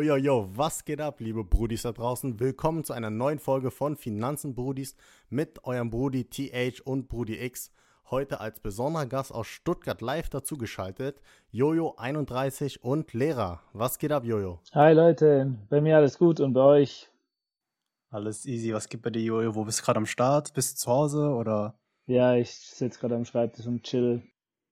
Yo, yo, yo, was geht ab, liebe Brudis da draußen? Willkommen zu einer neuen Folge von Finanzen Brudis mit eurem Brudi TH und Brudi X. Heute als besonderer Gast aus Stuttgart live dazugeschaltet, Jojo31 und Lehrer. Was geht ab, Jojo? Hi Leute, bei mir alles gut und bei euch? Alles easy. Was gibt bei dir, Jojo? Wo bist du gerade am Start? Bist du zu Hause oder? Ja, ich sitze gerade am Schreibtisch und chill.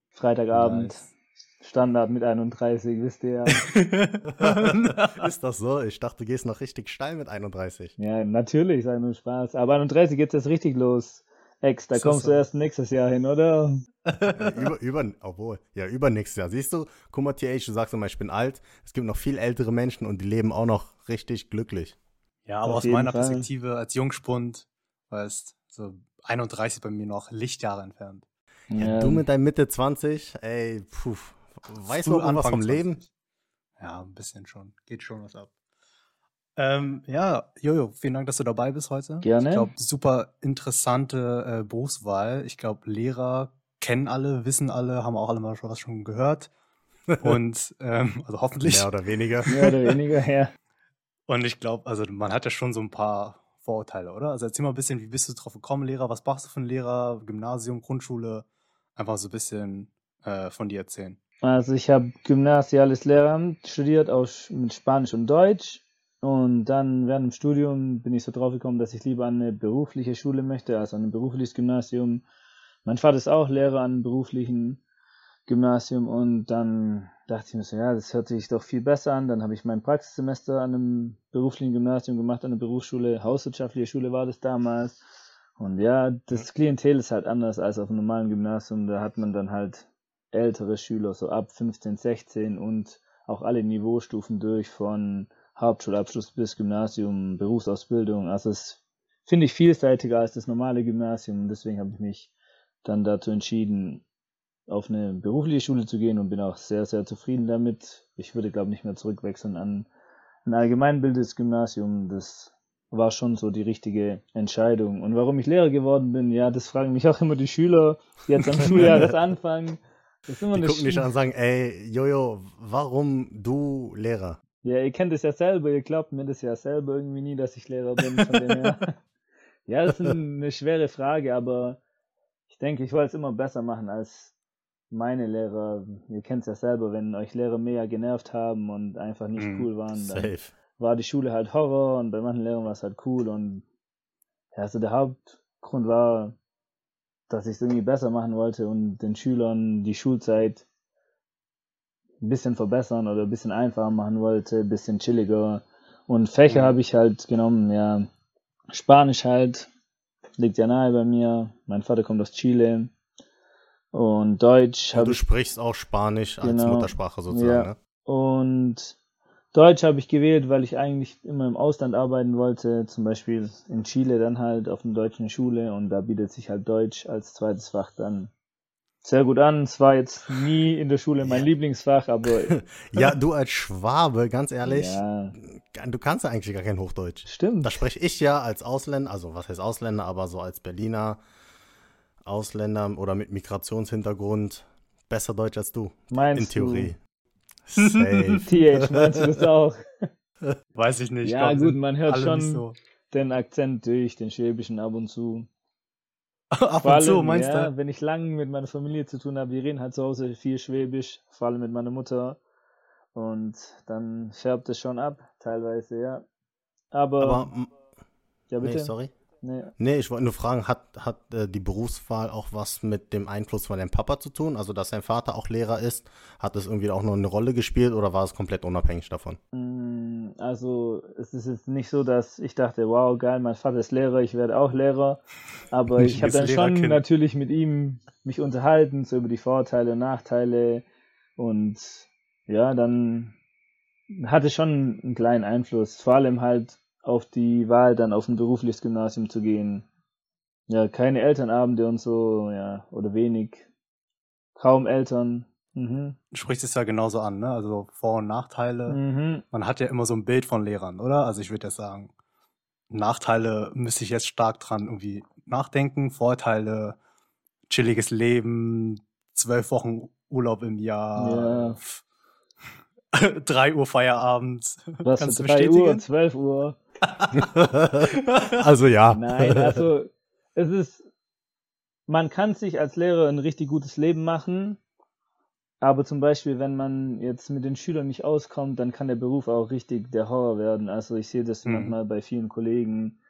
Freitagabend. Nice. Standard mit 31, wisst ihr ja. ist das so? Ich dachte, du gehst noch richtig steil mit 31. Ja, natürlich, sei nur Spaß. Aber 31 geht jetzt richtig los. Ex, da kommst du erst nächstes Jahr hin, oder? Ja, über, über, obwohl, ja, übernächstes Jahr. Siehst du, guck mal, TH, du sagst immer, ich bin alt. Es gibt noch viel ältere Menschen und die leben auch noch richtig glücklich. Ja, aber Auf aus meiner Fall. Perspektive als Jungspund, weißt so 31 bei mir noch Lichtjahre entfernt. Ja, ja. Du mit deinem Mitte 20, ey, puh, Weißt du was vom Leben? Ja, ein bisschen schon. Geht schon was ab. Ähm, ja, Jojo, vielen Dank, dass du dabei bist heute. Gerne. Ich glaube, super interessante äh, Berufswahl. Ich glaube, Lehrer kennen alle, wissen alle, haben auch alle mal schon was schon gehört. Und ähm, also hoffentlich. Mehr oder weniger. Mehr oder weniger, ja. Und ich glaube, also man hat ja schon so ein paar Vorurteile, oder? Also erzähl mal ein bisschen, wie bist du drauf gekommen, Lehrer? Was machst du für ein Lehrer? Gymnasium, Grundschule? Einfach so ein bisschen äh, von dir erzählen. Also ich habe gymnasiales Lehramt studiert aus, mit Spanisch und Deutsch. Und dann während dem Studium bin ich so drauf gekommen, dass ich lieber an eine berufliche Schule möchte, also an ein berufliches Gymnasium. Mein Vater ist auch Lehrer an einem beruflichen Gymnasium und dann dachte ich mir so, ja, das hört sich doch viel besser an. Dann habe ich mein Praxissemester an einem beruflichen Gymnasium gemacht, an einer Berufsschule, hauswirtschaftliche Schule war das damals. Und ja, das Klientel ist halt anders als auf einem normalen Gymnasium. Da hat man dann halt ältere Schüler, so ab 15, 16 und auch alle Niveaustufen durch von Hauptschulabschluss bis Gymnasium, Berufsausbildung. Also es finde ich vielseitiger als das normale Gymnasium und deswegen habe ich mich dann dazu entschieden, auf eine berufliche Schule zu gehen und bin auch sehr, sehr zufrieden damit. Ich würde, glaube ich, nicht mehr zurückwechseln an ein allgemeinbildendes Gymnasium. Das war schon so die richtige Entscheidung. Und warum ich Lehrer geworden bin, ja, das fragen mich auch immer die Schüler jetzt am Schuljahresanfang. Das die gucken dich an und sagen, ey, Jojo, warum du Lehrer? Ja, ihr kennt es ja selber, ihr glaubt mir das ja selber irgendwie nie, dass ich Lehrer bin. ja, das ist eine schwere Frage, aber ich denke, ich wollte es immer besser machen als meine Lehrer. Ihr kennt es ja selber, wenn euch Lehrer mehr genervt haben und einfach nicht mm, cool waren, dann safe. war die Schule halt Horror und bei manchen Lehrern war es halt cool und ja, also der Hauptgrund war, dass ich es irgendwie besser machen wollte und den Schülern die Schulzeit ein bisschen verbessern oder ein bisschen einfacher machen wollte, ein bisschen chilliger. Und Fächer mhm. habe ich halt genommen, ja, Spanisch halt, liegt ja nahe bei mir. Mein Vater kommt aus Chile. Und Deutsch habe Du sprichst auch Spanisch genau, als Muttersprache sozusagen, ja. ne? Und Deutsch habe ich gewählt, weil ich eigentlich immer im Ausland arbeiten wollte, zum Beispiel in Chile dann halt auf einer deutschen Schule und da bietet sich halt Deutsch als zweites Fach dann sehr gut an. Es war jetzt nie in der Schule mein. Lieblingsfach, aber. ja, du als Schwabe, ganz ehrlich, ja. du kannst ja eigentlich gar kein Hochdeutsch. Stimmt. Da spreche ich ja als Ausländer, also was heißt Ausländer, aber so als Berliner Ausländer oder mit Migrationshintergrund besser Deutsch als du. Meinst in Theorie. Safe. TH, meinst du das auch? Weiß ich nicht. Ja, gut, man hört schon so. den Akzent durch, den Schwäbischen ab und zu. ab vor und zu, meinst ja, du? Wenn ich lang mit meiner Familie zu tun habe, wir reden halt zu Hause viel Schwäbisch, vor allem mit meiner Mutter. Und dann färbt es schon ab, teilweise, ja. Aber. Aber ja, bitte. Nee, sorry. Nee. nee, ich wollte nur fragen, hat, hat äh, die Berufswahl auch was mit dem Einfluss von deinem Papa zu tun? Also, dass dein Vater auch Lehrer ist, hat das irgendwie auch noch eine Rolle gespielt oder war es komplett unabhängig davon? Mm, also, es ist jetzt nicht so, dass ich dachte, wow, geil, mein Vater ist Lehrer, ich werde auch Lehrer. Aber ich habe dann schon natürlich mit ihm mich unterhalten, so über die Vorteile und Nachteile. Und ja, dann hatte schon einen kleinen Einfluss. Vor allem halt auf die Wahl, dann auf ein berufliches Gymnasium zu gehen. Ja, keine Elternabende und so, ja, oder wenig. Kaum Eltern. Mhm. Du sprichst es ja genauso an, ne? Also Vor- und Nachteile. Mhm. Man hat ja immer so ein Bild von Lehrern, oder? Also ich würde ja sagen, Nachteile müsste ich jetzt stark dran irgendwie nachdenken. Vorteile, chilliges Leben, zwölf Wochen Urlaub im Jahr. Ja. 3 Uhr Feierabend. Was für 3 Uhr, 12 Uhr. also ja. Nein, also es ist, man kann sich als Lehrer ein richtig gutes Leben machen, aber zum Beispiel, wenn man jetzt mit den Schülern nicht auskommt, dann kann der Beruf auch richtig der Horror werden. Also ich sehe das mhm. manchmal bei vielen Kollegen,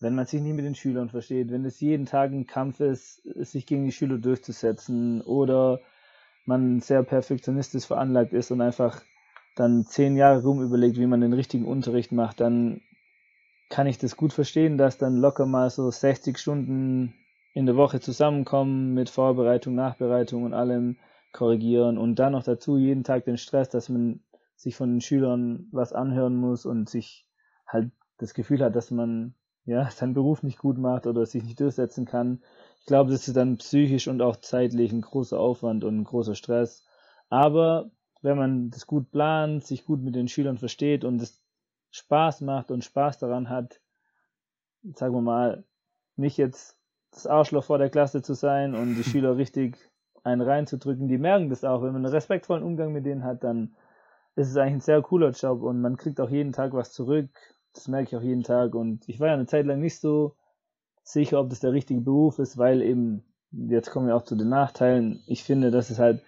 wenn man sich nicht mit den Schülern versteht, wenn es jeden Tag ein Kampf ist, sich gegen die Schüler durchzusetzen oder man sehr perfektionistisch veranlagt ist und einfach dann zehn Jahre rum überlegt, wie man den richtigen Unterricht macht, dann kann ich das gut verstehen, dass dann locker mal so 60 Stunden in der Woche zusammenkommen mit Vorbereitung, Nachbereitung und allem korrigieren und dann noch dazu jeden Tag den Stress, dass man sich von den Schülern was anhören muss und sich halt das Gefühl hat, dass man ja seinen Beruf nicht gut macht oder sich nicht durchsetzen kann. Ich glaube, das ist dann psychisch und auch zeitlich ein großer Aufwand und ein großer Stress. Aber wenn man das gut plant, sich gut mit den Schülern versteht und es Spaß macht und Spaß daran hat, sagen wir mal, nicht jetzt das Arschloch vor der Klasse zu sein und die Schüler richtig einen reinzudrücken, die merken das auch. Wenn man einen respektvollen Umgang mit denen hat, dann ist es eigentlich ein sehr cooler Job und man kriegt auch jeden Tag was zurück. Das merke ich auch jeden Tag und ich war ja eine Zeit lang nicht so sicher, ob das der richtige Beruf ist, weil eben, jetzt kommen wir auch zu den Nachteilen, ich finde, dass es halt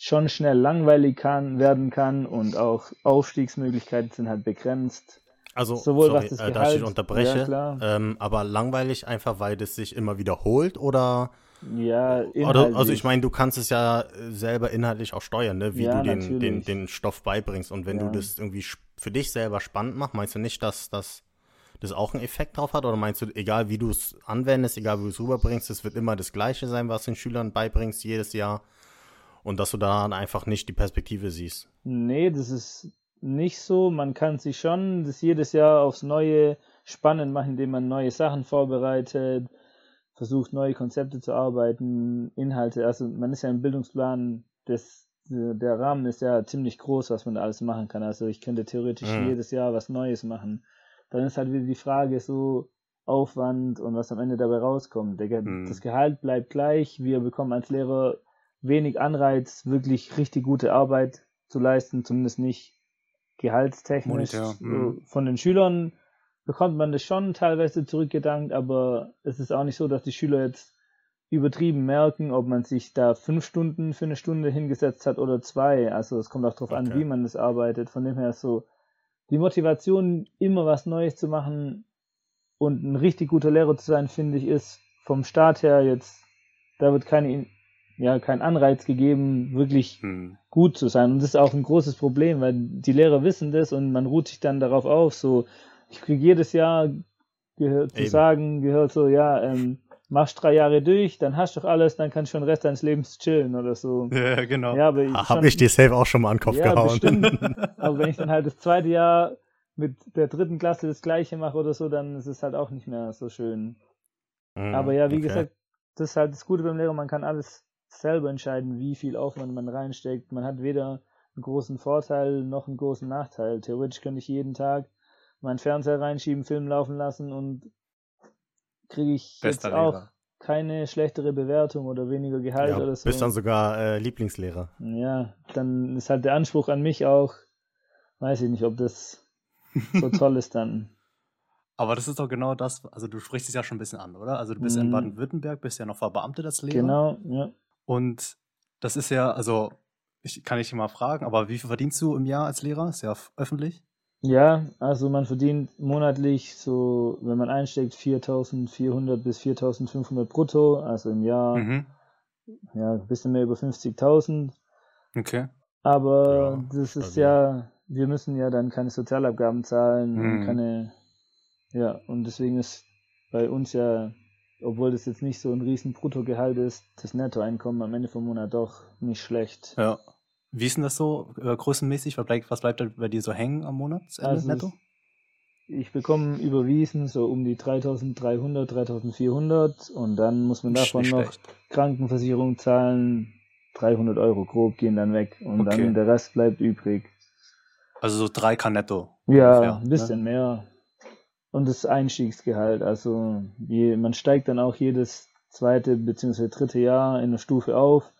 schon schnell langweilig kann, werden kann und auch Aufstiegsmöglichkeiten sind halt begrenzt. Also, Sowohl sorry, was das äh, dass ich unterbreche, ja, ähm, aber langweilig einfach, weil das sich immer wiederholt oder? Ja, oder, Also ich meine, du kannst es ja selber inhaltlich auch steuern, ne? wie ja, du den, den, den Stoff beibringst. Und wenn ja. du das irgendwie für dich selber spannend machst, meinst du nicht, dass das, das auch einen Effekt drauf hat? Oder meinst du, egal wie du es anwendest, egal wie du es rüberbringst, es wird immer das Gleiche sein, was den Schülern beibringst, jedes Jahr? Und dass du da einfach nicht die Perspektive siehst. Nee, das ist nicht so. Man kann sich schon das jedes Jahr aufs Neue spannend machen, indem man neue Sachen vorbereitet, versucht neue Konzepte zu arbeiten, Inhalte. Also man ist ja im Bildungsplan, das, der Rahmen ist ja ziemlich groß, was man da alles machen kann. Also ich könnte theoretisch mhm. jedes Jahr was Neues machen. Dann ist halt wieder die Frage so Aufwand und was am Ende dabei rauskommt. Der, mhm. Das Gehalt bleibt gleich. Wir bekommen als Lehrer wenig Anreiz, wirklich richtig gute Arbeit zu leisten, zumindest nicht gehaltstechnisch. Mhm. Von den Schülern bekommt man das schon teilweise zurückgedankt, aber es ist auch nicht so, dass die Schüler jetzt übertrieben merken, ob man sich da fünf Stunden für eine Stunde hingesetzt hat oder zwei. Also es kommt auch darauf okay. an, wie man das arbeitet. Von dem her ist so die Motivation, immer was Neues zu machen und ein richtig guter Lehrer zu sein, finde ich, ist vom Start her jetzt, da wird keine ja kein Anreiz gegeben, wirklich hm. gut zu sein. Und das ist auch ein großes Problem, weil die Lehrer wissen das und man ruht sich dann darauf auf. So, ich kriege jedes Jahr gehört zu sagen, gehört so, ja, ähm, machst drei Jahre durch, dann hast du doch alles, dann kannst du schon den Rest deines Lebens chillen oder so. Ja, genau. Ja, aber ich Habe ich dir safe auch schon mal an den Kopf ja, gehauen. Bestimmt. aber wenn ich dann halt das zweite Jahr mit der dritten Klasse das gleiche mache oder so, dann ist es halt auch nicht mehr so schön. Mm, aber ja, wie okay. gesagt, das ist halt das Gute beim Lehrer, man kann alles selber entscheiden, wie viel Aufwand man reinsteckt. Man hat weder einen großen Vorteil noch einen großen Nachteil. Theoretisch könnte ich jeden Tag meinen Fernseher reinschieben, Film laufen lassen und kriege ich Bester jetzt auch Lehrer. keine schlechtere Bewertung oder weniger Gehalt ja, oder so. Bist dann sogar äh, Lieblingslehrer. Ja, dann ist halt der Anspruch an mich auch, weiß ich nicht, ob das so toll ist dann. Aber das ist doch genau das, also du sprichst es ja schon ein bisschen an, oder? Also du bist mm. in mhm. Baden-Württemberg, bist ja noch verbeamtet als Lehrer. Genau, ja. Und das ist ja, also, ich kann dich mal fragen, aber wie viel verdienst du im Jahr als Lehrer? Ist ja öffentlich. Ja, also man verdient monatlich so, wenn man einsteckt, 4.400 bis 4.500 brutto, also im Jahr mhm. ja ein bisschen mehr über 50.000. Okay. Aber ja, das ist also. ja, wir müssen ja dann keine Sozialabgaben zahlen mhm. und keine, ja, und deswegen ist bei uns ja obwohl das jetzt nicht so ein riesen Bruttogehalt ist, das Nettoeinkommen am Ende vom Monat doch nicht schlecht. Ja. Wie ist denn das so äh, größenmäßig? Was bleibt, was bleibt da bei dir so hängen am Monat also netto? Ich bekomme überwiesen so um die 3300, 3400 und dann muss man davon noch schlecht. Krankenversicherung zahlen. 300 Euro grob gehen dann weg und okay. dann der Rest bleibt übrig. Also so 3K netto. Ja, ungefähr, ein bisschen ne? mehr und das Einstiegsgehalt. Also je, man steigt dann auch jedes zweite bzw. dritte Jahr in der Stufe auf.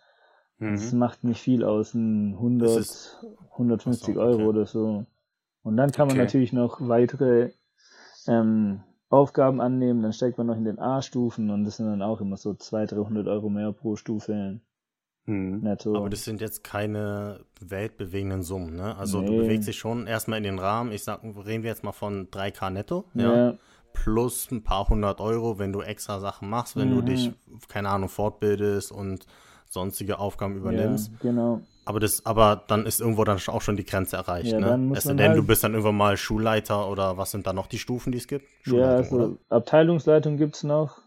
Mhm. Das macht nicht viel aus, 100, 150 so, okay. Euro oder so. Und dann kann man okay. natürlich noch weitere ähm, Aufgaben annehmen, dann steigt man noch in den A-Stufen und das sind dann auch immer so 200, 300 Euro mehr pro Stufe. Hm. Netto. Aber das sind jetzt keine weltbewegenden Summen, ne? Also nee. du bewegst dich schon erstmal in den Rahmen, ich sag, reden wir jetzt mal von 3K netto, ja. ja. Plus ein paar hundert Euro, wenn du extra Sachen machst, wenn mhm. du dich, keine Ahnung, fortbildest und sonstige Aufgaben übernimmst. Ja, genau. Aber das, aber dann ist irgendwo dann auch schon die Grenze erreicht, ja, ne? Es denn, halt du bist dann irgendwann mal Schulleiter oder was sind da noch die Stufen, die es gibt? Ja, also oder? Abteilungsleitung gibt es noch.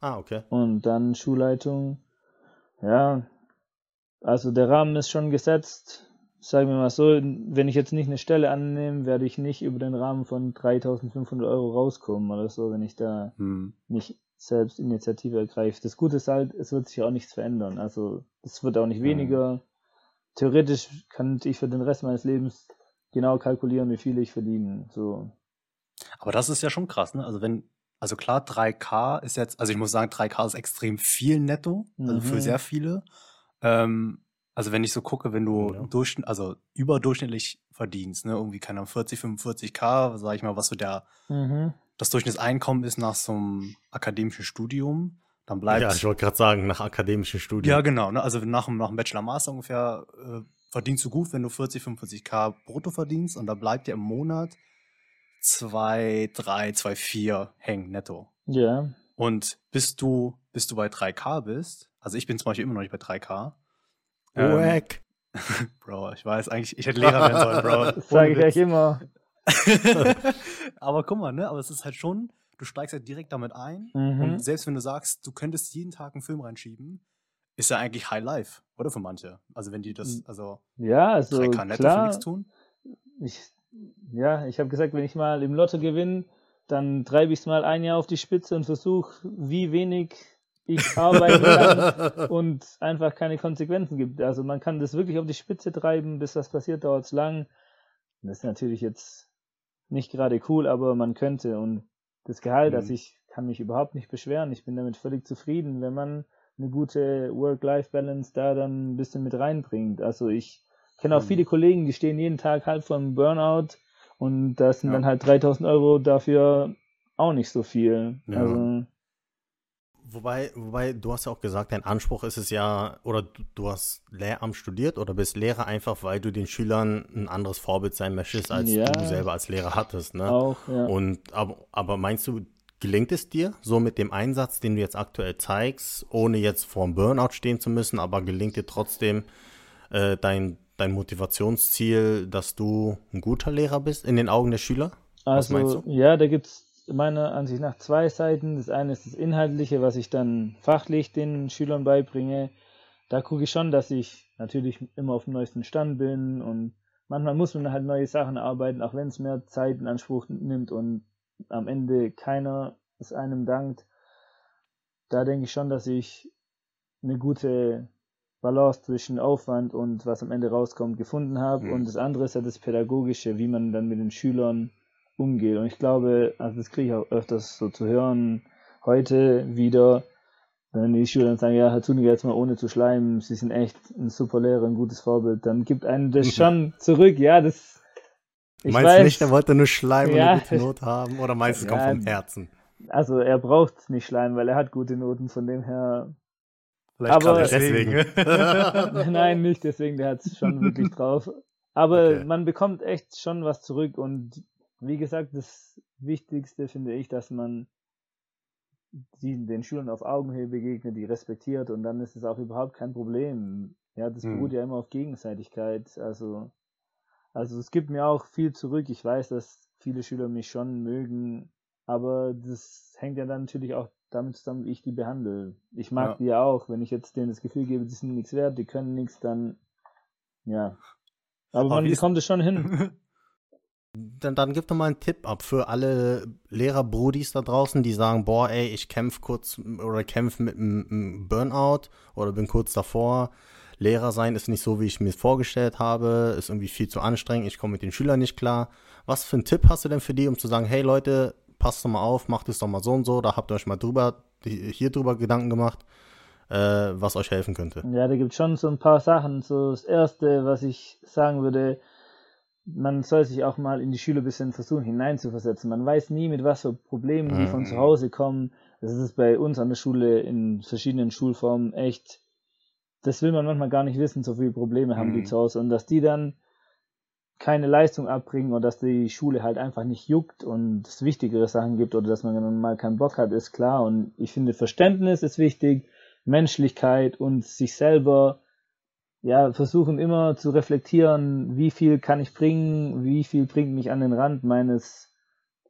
Ah, okay. Und dann Schulleitung. Ja, also der Rahmen ist schon gesetzt. Sagen wir mal so, wenn ich jetzt nicht eine Stelle annehme, werde ich nicht über den Rahmen von 3500 Euro rauskommen oder so, wenn ich da hm. nicht selbst Initiative ergreift. Das Gute ist halt, es wird sich auch nichts verändern. Also es wird auch nicht weniger. Mhm. Theoretisch kann ich für den Rest meines Lebens genau kalkulieren, wie viel ich verdiene. So. Aber das ist ja schon krass, ne? Also wenn, also klar, 3K ist jetzt, also ich muss sagen, 3K ist extrem viel netto, also mhm. für sehr viele. Ähm, also wenn ich so gucke, wenn du ja. Durchschnitt, also überdurchschnittlich verdienst, ne, irgendwie keine 40, 45k, sag ich mal, was so der mhm das Durchschnittseinkommen ist nach so einem akademischen Studium, dann bleibt. Ja, ich wollte gerade sagen, nach akademischen Studium. Ja, genau. Ne? Also nach, nach dem Bachelor-Master ungefähr äh, verdienst du gut, wenn du 40, 45k brutto verdienst und da bleibt dir im Monat 2, 3, 2, 4 hängen netto. Ja. Und bis du, bis du bei 3k bist, also ich bin zum Beispiel immer noch nicht bei 3k. Wack. Ähm, Bro, ich weiß eigentlich, ich hätte Lehrer werden sollen, Bro. Das sage ich euch immer. aber guck mal, ne? Aber es ist halt schon, du steigst halt direkt damit ein. Mhm. Und selbst wenn du sagst, du könntest jeden Tag einen Film reinschieben, ist ja eigentlich High Life, oder für manche? Also wenn die das, also ja, also 3K netto klar, für nichts tun. Ich, ja, ich habe gesagt, wenn ich mal im Lotto gewinne, dann treibe ich es mal ein Jahr auf die Spitze und versuche, wie wenig ich arbeiten kann und einfach keine Konsequenzen gibt. Also man kann das wirklich auf die Spitze treiben, bis das passiert, dauert es lang. Das ist natürlich jetzt nicht gerade cool, aber man könnte. Und das Gehalt, mhm. also ich kann mich überhaupt nicht beschweren. Ich bin damit völlig zufrieden, wenn man eine gute Work-Life-Balance da dann ein bisschen mit reinbringt. Also ich kenne auch mhm. viele Kollegen, die stehen jeden Tag halb vom Burnout und das sind ja. dann halt 3000 Euro dafür auch nicht so viel. Ja. Also Wobei, wobei, du hast ja auch gesagt, dein Anspruch ist es ja, oder du, du, hast Lehramt studiert oder bist Lehrer einfach, weil du den Schülern ein anderes Vorbild sein möchtest, als ja, du selber als Lehrer hattest. Ne? Auch, ja. Und aber, aber meinst du, gelingt es dir, so mit dem Einsatz, den du jetzt aktuell zeigst, ohne jetzt vor dem Burnout stehen zu müssen, aber gelingt dir trotzdem äh, dein, dein Motivationsziel, dass du ein guter Lehrer bist in den Augen der Schüler? Also, ja, da gibt es meiner Ansicht nach zwei Seiten. Das eine ist das Inhaltliche, was ich dann fachlich den Schülern beibringe. Da gucke ich schon, dass ich natürlich immer auf dem neuesten Stand bin und manchmal muss man halt neue Sachen arbeiten, auch wenn es mehr Zeit in Anspruch nimmt und am Ende keiner es einem dankt. Da denke ich schon, dass ich eine gute Balance zwischen Aufwand und was am Ende rauskommt gefunden habe. Mhm. Und das andere ist ja das Pädagogische, wie man dann mit den Schülern umgeht. Und ich glaube, also das kriege ich auch öfters so zu hören, heute wieder, wenn die Schüler dann sagen, ja, Herr Zuniger, jetzt mal ohne zu schleimen, Sie sind echt ein super Lehrer, ein gutes Vorbild, dann gibt einem das schon zurück, ja, das ich meinst weiß, nicht, er wollte nur Schleim ja, und eine gute Note haben oder meinst du, es ja, kommt vom Herzen? Also er braucht nicht Schleim, weil er hat gute Noten, von dem her. Vielleicht aber deswegen. Nein, nicht deswegen, der hat es schon wirklich drauf. Aber okay. man bekommt echt schon was zurück und wie gesagt, das Wichtigste finde ich, dass man die, den Schülern auf Augenhöhe begegnet, die respektiert und dann ist es auch überhaupt kein Problem. Ja, das hm. beruht ja immer auf Gegenseitigkeit. Also, also es gibt mir auch viel zurück. Ich weiß, dass viele Schüler mich schon mögen, aber das hängt ja dann natürlich auch damit zusammen, wie ich die behandle. Ich mag ja. die ja auch. Wenn ich jetzt denen das Gefühl gebe, die sind nichts wert, die können nichts, dann ja. Aber, aber man bekommt es schon hin. Dann, dann gib doch mal einen Tipp ab für alle Lehrer-Brudis da draußen, die sagen, boah, ey, ich kämpfe kurz oder kämpfe mit einem Burnout oder bin kurz davor. Lehrer sein ist nicht so, wie ich mir vorgestellt habe, ist irgendwie viel zu anstrengend, ich komme mit den Schülern nicht klar. Was für einen Tipp hast du denn für die, um zu sagen, hey Leute, passt doch mal auf, macht es doch mal so und so, da habt ihr euch mal drüber, hier drüber Gedanken gemacht. äh, was euch helfen könnte? Ja, da gibt es schon so ein paar Sachen. So das Erste, was ich sagen würde, man soll sich auch mal in die Schüler ein bisschen versuchen hineinzuversetzen. Man weiß nie, mit was für Problemen die von zu mhm. Hause kommen. Das ist bei uns an der Schule in verschiedenen Schulformen echt, das will man manchmal gar nicht wissen, so viele Probleme haben die mhm. zu Hause. Und dass die dann keine Leistung abbringen oder dass die Schule halt einfach nicht juckt und es wichtigere Sachen gibt oder dass man dann mal keinen Bock hat, ist klar. Und ich finde, Verständnis ist wichtig, Menschlichkeit und sich selber ja, versuchen immer zu reflektieren, wie viel kann ich bringen, wie viel bringt mich an den Rand meines,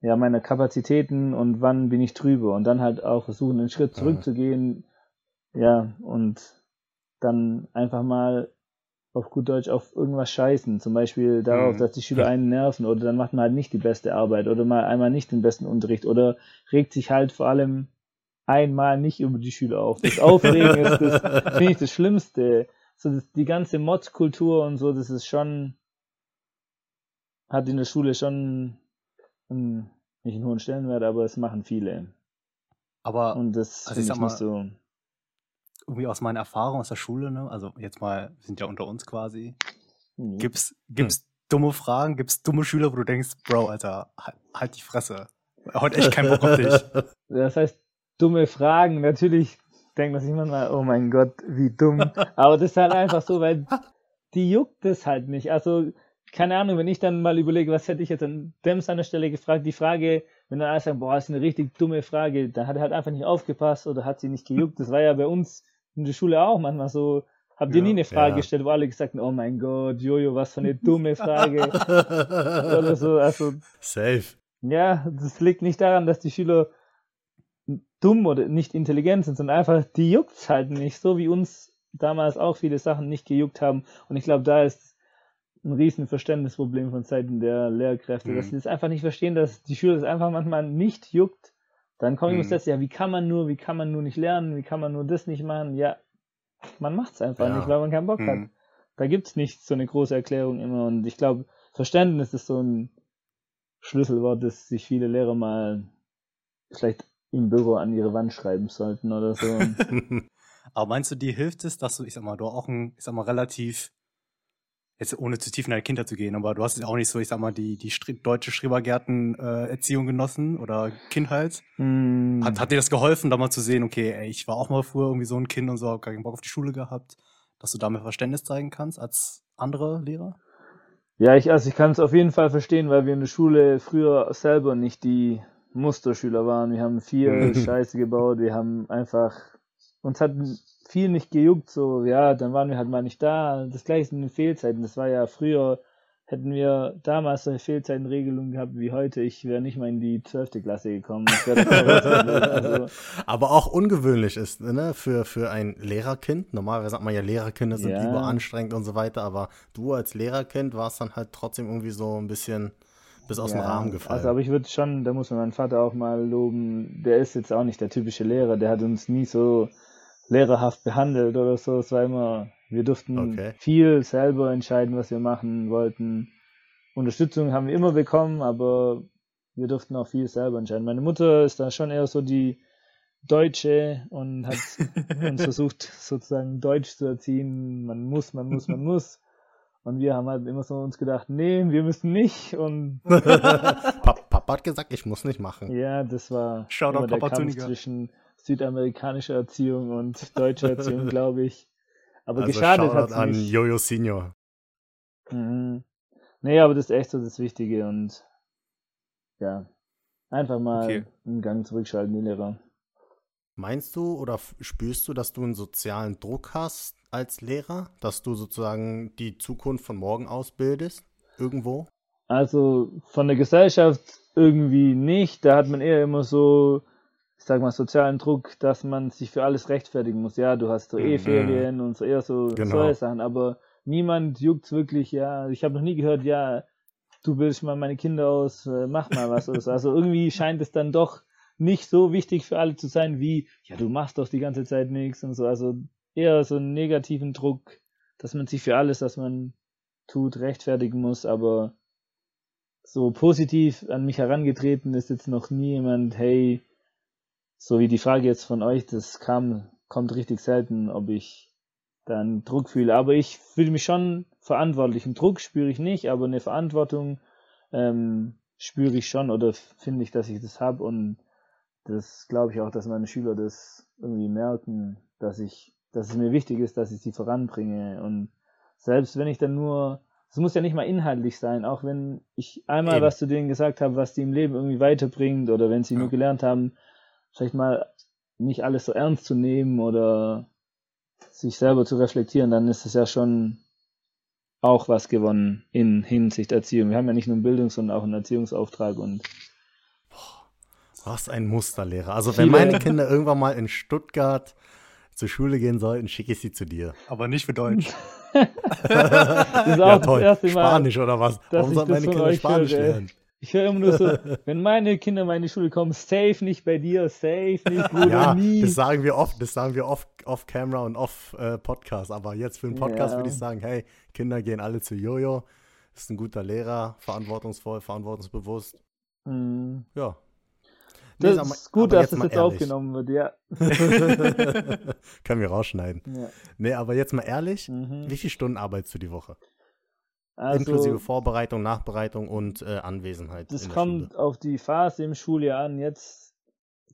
ja, meiner Kapazitäten und wann bin ich drüber und dann halt auch versuchen, einen Schritt zurückzugehen, ja, und dann einfach mal auf gut Deutsch auf irgendwas scheißen, zum Beispiel darauf, mhm. dass die Schüler einen nerven oder dann macht man halt nicht die beste Arbeit oder mal einmal nicht den besten Unterricht oder regt sich halt vor allem einmal nicht über die Schüler auf. Das Aufregen ist das, finde ich, das Schlimmste so das, die ganze Mod-Kultur und so, das ist schon, hat in der Schule schon einen, nicht einen hohen Stellenwert, aber es machen viele. Aber und das also ich sag mal, nicht so. Irgendwie aus meiner Erfahrung aus der Schule, ne? Also jetzt mal, wir sind ja unter uns quasi. Mhm. Gibt's, gibt's dumme Fragen, gibt's dumme Schüler, wo du denkst, Bro, Alter, halt, halt die Fresse. Heute echt kein Bock auf dich. Das heißt, dumme Fragen, natürlich denkt man sich manchmal, oh mein Gott, wie dumm. Aber das ist halt einfach so, weil die juckt es halt nicht. Also, keine Ahnung, wenn ich dann mal überlege, was hätte ich jetzt an dem seiner Stelle gefragt, die Frage, wenn dann alle sagen, boah, das ist eine richtig dumme Frage, dann hat er halt einfach nicht aufgepasst oder hat sie nicht gejuckt. Das war ja bei uns in der Schule auch manchmal so. Habt ihr ja, nie eine Frage ja. gestellt, wo alle gesagt haben, oh mein Gott, Jojo, was für eine dumme Frage. oder so, also. Safe. Ja, das liegt nicht daran, dass die Schüler dumm oder nicht intelligent sind, sondern einfach, die juckt's halt nicht, so wie uns damals auch viele Sachen nicht gejuckt haben. Und ich glaube, da ist ein riesen Verständnisproblem von Seiten der Lehrkräfte, mhm. dass sie das einfach nicht verstehen, dass die Schüler das einfach manchmal nicht juckt. Dann komme ich mhm. das, ja, wie kann man nur, wie kann man nur nicht lernen, wie kann man nur das nicht machen? Ja, man macht's einfach ja. nicht, weil man keinen Bock mhm. hat. Da gibt's nicht so eine große Erklärung immer. Und ich glaube, Verständnis ist so ein Schlüsselwort, das sich viele Lehrer mal vielleicht im Büro an ihre Wand schreiben sollten oder so. Aber meinst du, dir hilft es, dass du, ich sag mal, du auch ein, ich sag mal, relativ, jetzt ohne zu tief in deine Kinder zu gehen, aber du hast ja auch nicht so, ich sag mal, die, die deutsche Schrebergärten-Erziehung äh, genossen oder Kindheit. Mm. Hat, hat dir das geholfen, da mal zu sehen, okay, ey, ich war auch mal früher irgendwie so ein Kind und so, hab gar keinen Bock auf die Schule gehabt, dass du damit Verständnis zeigen kannst als andere Lehrer? Ja, ich, also ich kann es auf jeden Fall verstehen, weil wir in der Schule früher selber nicht die Musterschüler waren. Wir haben viel Scheiße gebaut. Wir haben einfach, uns hat viel nicht gejuckt, so, ja, dann waren wir halt mal nicht da. Das gleiche in den Fehlzeiten. Das war ja früher, hätten wir damals so eine Fehlzeitenregelung gehabt wie heute, ich wäre nicht mal in die zwölfte Klasse gekommen. also. Aber auch ungewöhnlich ist, ne, für, für ein Lehrerkind. Normalerweise sagt man ja, Lehrerkinder sind ja. überanstrengend und so weiter, aber du als Lehrerkind warst dann halt trotzdem irgendwie so ein bisschen bis aus ja, dem Rahmen gefallen. Also, aber ich würde schon, da muss man meinen Vater auch mal loben, der ist jetzt auch nicht der typische Lehrer, der hat uns nie so lehrerhaft behandelt oder so. Es war immer, wir durften okay. viel selber entscheiden, was wir machen wollten. Unterstützung haben wir immer bekommen, aber wir durften auch viel selber entscheiden. Meine Mutter ist da schon eher so die Deutsche und hat uns versucht, sozusagen Deutsch zu erziehen. Man muss, man muss, man muss. Und wir haben halt immer so uns gedacht, nee, wir müssen nicht. Und Papa hat gesagt, ich muss nicht machen. Ja, das war Shout immer der Papa Kampf zwischen südamerikanischer Erziehung und deutscher Erziehung, glaube ich. Aber also geschadet hat es an Jojo Senior. Mhm. Nee, aber das ist echt so das Wichtige und ja, einfach mal okay. einen Gang zurückschalten, die Lehrer. Meinst du oder spürst du, dass du einen sozialen Druck hast als Lehrer, dass du sozusagen die Zukunft von morgen ausbildest? Irgendwo? Also von der Gesellschaft irgendwie nicht. Da hat man eher immer so, ich sag mal, sozialen Druck, dass man sich für alles rechtfertigen muss. Ja, du hast so eh mhm. Ferien und so eher so genau. solche Sachen, aber niemand juckt's wirklich, ja. Ich habe noch nie gehört, ja, du bildest mal meine Kinder aus, äh, mach mal was. also irgendwie scheint es dann doch nicht so wichtig für alle zu sein wie, ja, du machst doch die ganze Zeit nichts und so. Also eher so einen negativen Druck, dass man sich für alles, was man tut, rechtfertigen muss, aber so positiv an mich herangetreten ist jetzt noch nie jemand, hey, so wie die Frage jetzt von euch, das kam kommt richtig selten, ob ich dann Druck fühle. Aber ich fühle mich schon verantwortlich. Einen Druck spüre ich nicht, aber eine Verantwortung ähm, spüre ich schon oder finde ich, dass ich das habe und das glaube ich auch, dass meine Schüler das irgendwie merken, dass ich, dass es mir wichtig ist, dass ich sie voranbringe und selbst wenn ich dann nur, es muss ja nicht mal inhaltlich sein, auch wenn ich einmal Eben. was zu denen gesagt habe, was die im Leben irgendwie weiterbringt oder wenn sie ja. nur gelernt haben, vielleicht mal nicht alles so ernst zu nehmen oder sich selber zu reflektieren, dann ist es ja schon auch was gewonnen in Hinsicht Erziehung. Wir haben ja nicht nur einen Bildungs-, sondern auch einen Erziehungsauftrag und was ein Musterlehrer. Also wenn meine Kinder irgendwann mal in Stuttgart zur Schule gehen sollten, schicke ich sie zu dir. Aber nicht für Deutsch. das ist auch ja, toll. Das Spanisch oder was? Warum sollen meine Kinder Spanisch höre, lernen? Ich höre immer nur so, wenn meine Kinder in die Schule kommen, safe nicht bei dir, safe nicht, Bruder, ja, nie. Das sagen wir oft, das sagen wir off, off Camera und off äh, Podcast. Aber jetzt für den Podcast ja. würde ich sagen, hey, Kinder gehen alle zu Jojo. Ist ein guter Lehrer, verantwortungsvoll, verantwortungsbewusst. Mhm. Ja, das nee, ist gut, dass das jetzt ehrlich. aufgenommen wird, ja. Können wir rausschneiden. Ja. Nee, aber jetzt mal ehrlich, mhm. wie viele Stunden arbeitest du die Woche? Also, Inklusive Vorbereitung, Nachbereitung und äh, Anwesenheit. Das kommt Schule. auf die Phase im Schuljahr an. Jetzt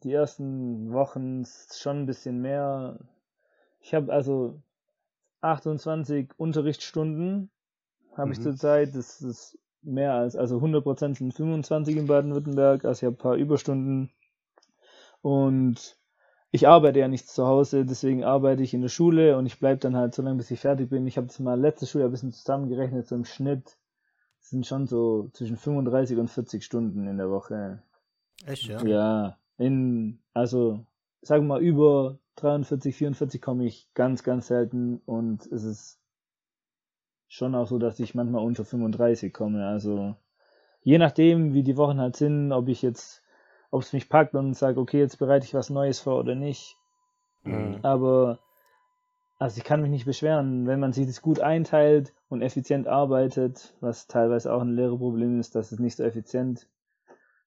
die ersten Wochen schon ein bisschen mehr. Ich habe also 28 Unterrichtsstunden habe mhm. ich zurzeit. Das ist mehr als, also 100% sind 25 in Baden-Württemberg. Also ich habe ein paar Überstunden und ich arbeite ja nicht zu Hause, deswegen arbeite ich in der Schule und ich bleibe dann halt so lange, bis ich fertig bin. Ich habe das mal letztes Schuljahr ein bisschen zusammengerechnet, so im Schnitt sind schon so zwischen 35 und 40 Stunden in der Woche. Echt, ja? Ja, in, also, sagen wir mal, über 43, 44 komme ich ganz, ganz selten und es ist schon auch so, dass ich manchmal unter 35 komme. Also, je nachdem, wie die Wochen halt sind, ob ich jetzt ob es mich packt und sage, okay, jetzt bereite ich was Neues vor oder nicht. Mhm. Aber also ich kann mich nicht beschweren, wenn man sich das gut einteilt und effizient arbeitet, was teilweise auch ein Lehrerproblem ist, dass es nicht so effizient,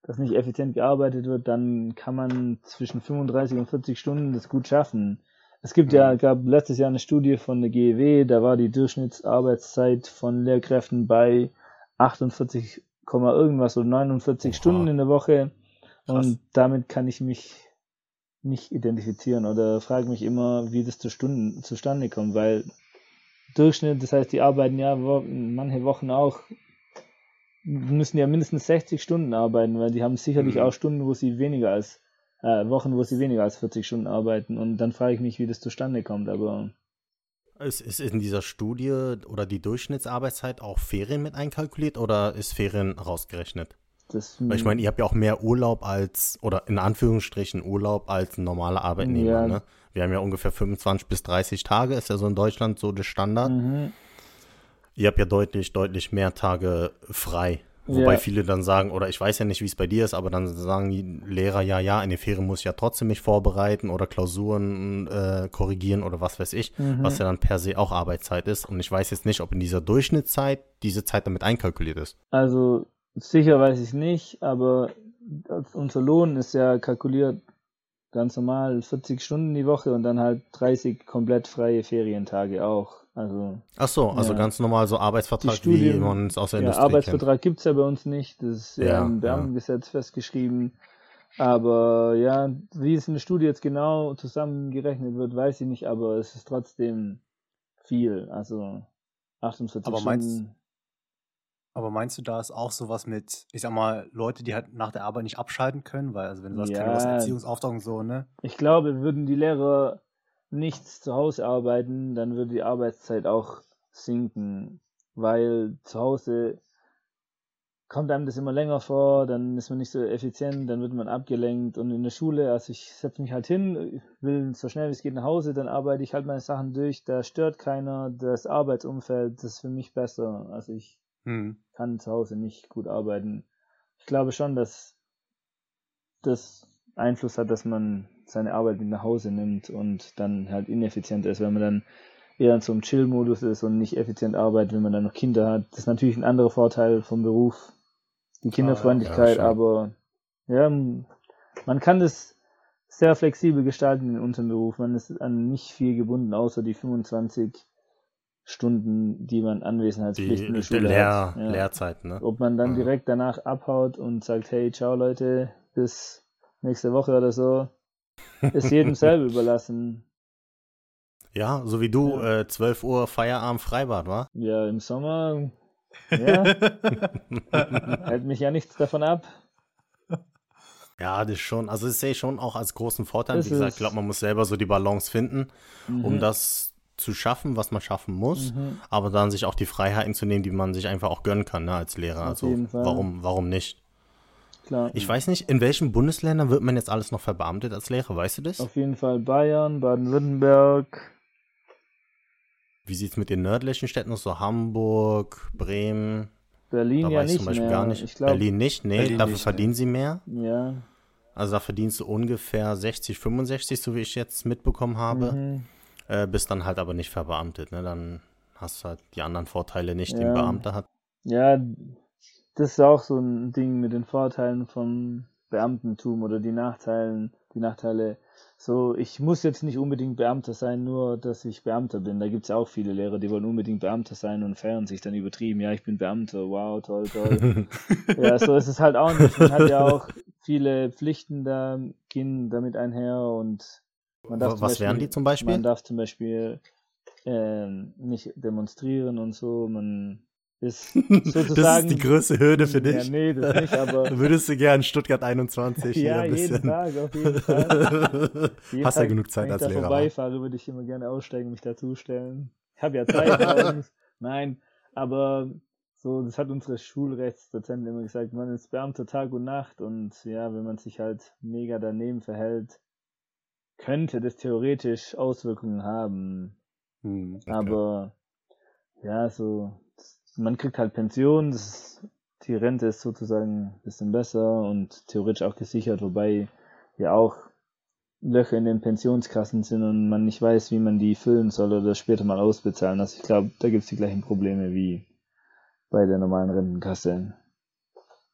dass nicht effizient gearbeitet wird, dann kann man zwischen 35 und 40 Stunden das gut schaffen. Es gibt mhm. ja, gab letztes Jahr eine Studie von der GEW, da war die Durchschnittsarbeitszeit von Lehrkräften bei 48, irgendwas oder 49 Oha. Stunden in der Woche. Krass. Und damit kann ich mich nicht identifizieren oder frage mich immer, wie das zu Stunden, zustande kommt, weil Durchschnitt, das heißt, die arbeiten ja wo, manche Wochen auch, müssen ja mindestens 60 Stunden arbeiten, weil die haben sicherlich mhm. auch Stunden, wo sie weniger als, äh, Wochen, wo sie weniger als 40 Stunden arbeiten und dann frage ich mich, wie das zustande kommt, aber. Ist, ist in dieser Studie oder die Durchschnittsarbeitszeit auch Ferien mit einkalkuliert oder ist Ferien rausgerechnet? Das, ich meine, ihr habt ja auch mehr Urlaub als, oder in Anführungsstrichen Urlaub als ein normaler Arbeitnehmer. Ja. Ne? Wir haben ja ungefähr 25 bis 30 Tage, ist ja so in Deutschland so der Standard. Mhm. Ihr habt ja deutlich, deutlich mehr Tage frei. Wobei ja. viele dann sagen, oder ich weiß ja nicht, wie es bei dir ist, aber dann sagen die Lehrer, ja, ja, in den Ferien muss ich ja trotzdem mich vorbereiten oder Klausuren äh, korrigieren oder was weiß ich, mhm. was ja dann per se auch Arbeitszeit ist. Und ich weiß jetzt nicht, ob in dieser Durchschnittszeit diese Zeit damit einkalkuliert ist. Also Sicher weiß ich nicht, aber unser Lohn ist ja kalkuliert ganz normal 40 Stunden die Woche und dann halt 30 komplett freie Ferientage auch. Also, Ach so, also ja. ganz normal so Arbeitsvertrag, Studien, wie man es aus der ja, Industrie Arbeitsvertrag gibt es ja bei uns nicht, das ist ja, im Beamtengesetz festgeschrieben. Aber ja, wie es in der Studie jetzt genau zusammengerechnet wird, weiß ich nicht, aber es ist trotzdem viel. Also 48 aber Stunden. Meinst, aber meinst du, da ist auch sowas mit, ich sag mal, Leute, die halt nach der Arbeit nicht abschalten können? Weil, also wenn du sagst, ja, keine Erziehungsauftrag und so, ne? Ich glaube, würden die Lehrer nichts zu Hause arbeiten, dann würde die Arbeitszeit auch sinken. Weil zu Hause kommt einem das immer länger vor, dann ist man nicht so effizient, dann wird man abgelenkt und in der Schule, also ich setze mich halt hin, will so schnell wie es geht nach Hause, dann arbeite ich halt meine Sachen durch, da stört keiner, das Arbeitsumfeld, das ist für mich besser. Also ich hm. kann zu Hause nicht gut arbeiten. Ich glaube schon, dass das Einfluss hat, dass man seine Arbeit mit nach Hause nimmt und dann halt ineffizient ist, wenn man dann eher in so einem Chill-Modus ist und nicht effizient arbeitet, wenn man dann noch Kinder hat. Das ist natürlich ein anderer Vorteil vom Beruf, die Kinderfreundlichkeit, ah, ja, aber ja, man kann das sehr flexibel gestalten in unserem Beruf. Man ist an nicht viel gebunden, außer die 25 Stunden, die man Anwesenheitspflicht in der Schule Lehr hat. Ja. Lehrzeit, ne? Ob man dann mhm. direkt danach abhaut und sagt, hey, ciao Leute, bis nächste Woche oder so, ist jedem selber überlassen. Ja, so wie du, ja. äh, 12 Uhr Feierabend Freibad, wa? Ja, im Sommer, ja, hält mich ja nichts davon ab. Ja, das schon, also das sehe ich schon auch als großen Vorteil. Das Wie gesagt, ich glaube, man muss selber so die Balance finden, mhm. um das zu schaffen, was man schaffen muss, mhm. aber dann sich auch die Freiheiten zu nehmen, die man sich einfach auch gönnen kann, ne, als Lehrer. Auf also warum, warum nicht? Klar. Ich weiß nicht, in welchen Bundesländern wird man jetzt alles noch verbeamtet als Lehrer, weißt du das? Auf jeden Fall Bayern, Baden-Württemberg. Wie sieht es mit den nördlichen Städten aus, so Hamburg, Bremen? Berlin da ja nicht zum Beispiel mehr. gar nicht. Glaub, Berlin nicht, nee, Berlin dafür nicht, verdienen sie mehr. Ja. Also da verdienst du ungefähr 60, 65, so wie ich jetzt mitbekommen habe. Mhm. Äh, bist dann halt aber nicht verbeamtet, ne? Dann hast du halt die anderen Vorteile nicht, ja. die ein Beamter hat. Ja, das ist auch so ein Ding mit den Vorteilen vom Beamtentum oder die Nachteilen, die Nachteile. So, ich muss jetzt nicht unbedingt Beamter sein, nur dass ich Beamter bin. Da gibt es auch viele Lehrer, die wollen unbedingt Beamter sein und feiern sich dann übertrieben. Ja, ich bin Beamter, wow, toll, toll. ja, so ist es halt auch nicht. Man hat ja auch viele Pflichten da gehen damit einher und Was Beispiel, wären die zum Beispiel? Man darf zum Beispiel äh, nicht demonstrieren und so. Man ist sozusagen. das ist die größte Hürde für dich. Ja, nee, das nicht, aber. Würdest du gern Stuttgart 21 Ja, jeden Tag, auf jeden Fall. jeden Hast Tag, ja genug Zeit als Lehrer. Wenn ich da vorbeifahre, würde ich immer gerne aussteigen, mich dazustellen. Ich habe ja Zeit. Nein, aber so, das hat unsere Schulrechtsdozentin immer gesagt, man ist Beamter Tag und Nacht und ja, wenn man sich halt mega daneben verhält, könnte das theoretisch Auswirkungen haben. Hm. Aber ja, so man kriegt halt Pension, das, die Rente ist sozusagen ein bisschen besser und theoretisch auch gesichert, wobei ja auch Löcher in den Pensionskassen sind und man nicht weiß, wie man die füllen soll oder später mal ausbezahlen. Also ich glaube, da gibt es die gleichen Probleme wie bei der normalen Rentenkasse.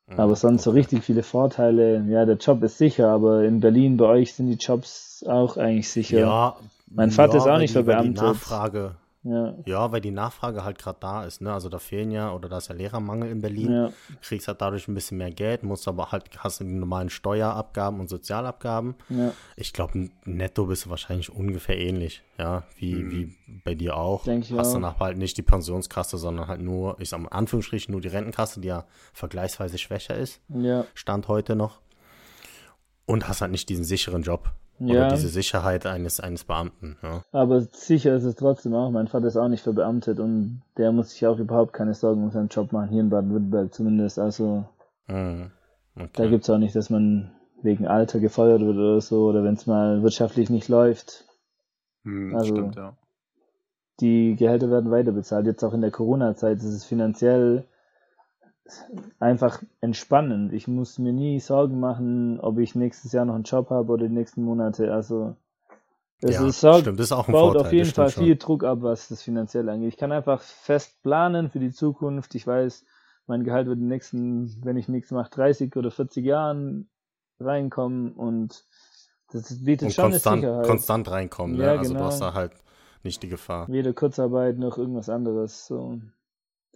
Mhm. Aber sonst so richtig viele Vorteile. Ja, der Job ist sicher, aber in Berlin bei euch sind die Jobs auch eigentlich sicher. Ja, mein Vater ja, ist auch nicht verbeamtet. Die Nachfrage, ja. ja, weil die Nachfrage halt gerade da ist, ne? Also da fehlen ja, oder da ist ja Lehrermangel in Berlin. Ja. Kriegst halt dadurch ein bisschen mehr Geld, musst aber halt, hast du die normalen Steuerabgaben und Sozialabgaben. Ja. Ich glaube, netto bist du wahrscheinlich ungefähr ähnlich, ja, wie, mhm. wie bei dir auch. Denk ich hast auch. danach halt nicht die Pensionskasse, sondern halt nur, ich sag mal, Anführungsstrichen nur die Rentenkasse, die ja vergleichsweise schwächer ist. Ja. Stand heute noch. Und hast halt nicht diesen sicheren Job. Ja. Oder diese Sicherheit eines, eines Beamten. Ja. Aber sicher ist es trotzdem auch. Mein Vater ist auch nicht verbeamtet und der muss sich auch überhaupt keine Sorgen um seinen Job machen, hier in Baden-Württemberg zumindest. Also mhm. okay. da gibt es auch nicht, dass man wegen Alter gefeuert wird oder so, oder wenn es mal wirtschaftlich nicht läuft. Mhm, also, stimmt, ja. Die Gehälter werden weiter bezahlt. Jetzt auch in der Corona-Zeit ist es finanziell einfach entspannend. Ich muss mir nie Sorgen machen, ob ich nächstes Jahr noch einen Job habe oder die nächsten Monate. Also es ja, ist, sorgt, stimmt, das ist auch ein baut Vorteil, auf jeden Fall viel schon. Druck ab, was das finanziell angeht. Ich kann einfach fest planen für die Zukunft. Ich weiß, mein Gehalt wird in den nächsten, wenn ich nichts mache, 30 oder 40 Jahren reinkommen und das bietet und schon konstant, eine Sicherheit. konstant reinkommen, ne? ja, ne? also genau. du hast da halt nicht die Gefahr. Weder Kurzarbeit noch irgendwas anderes. So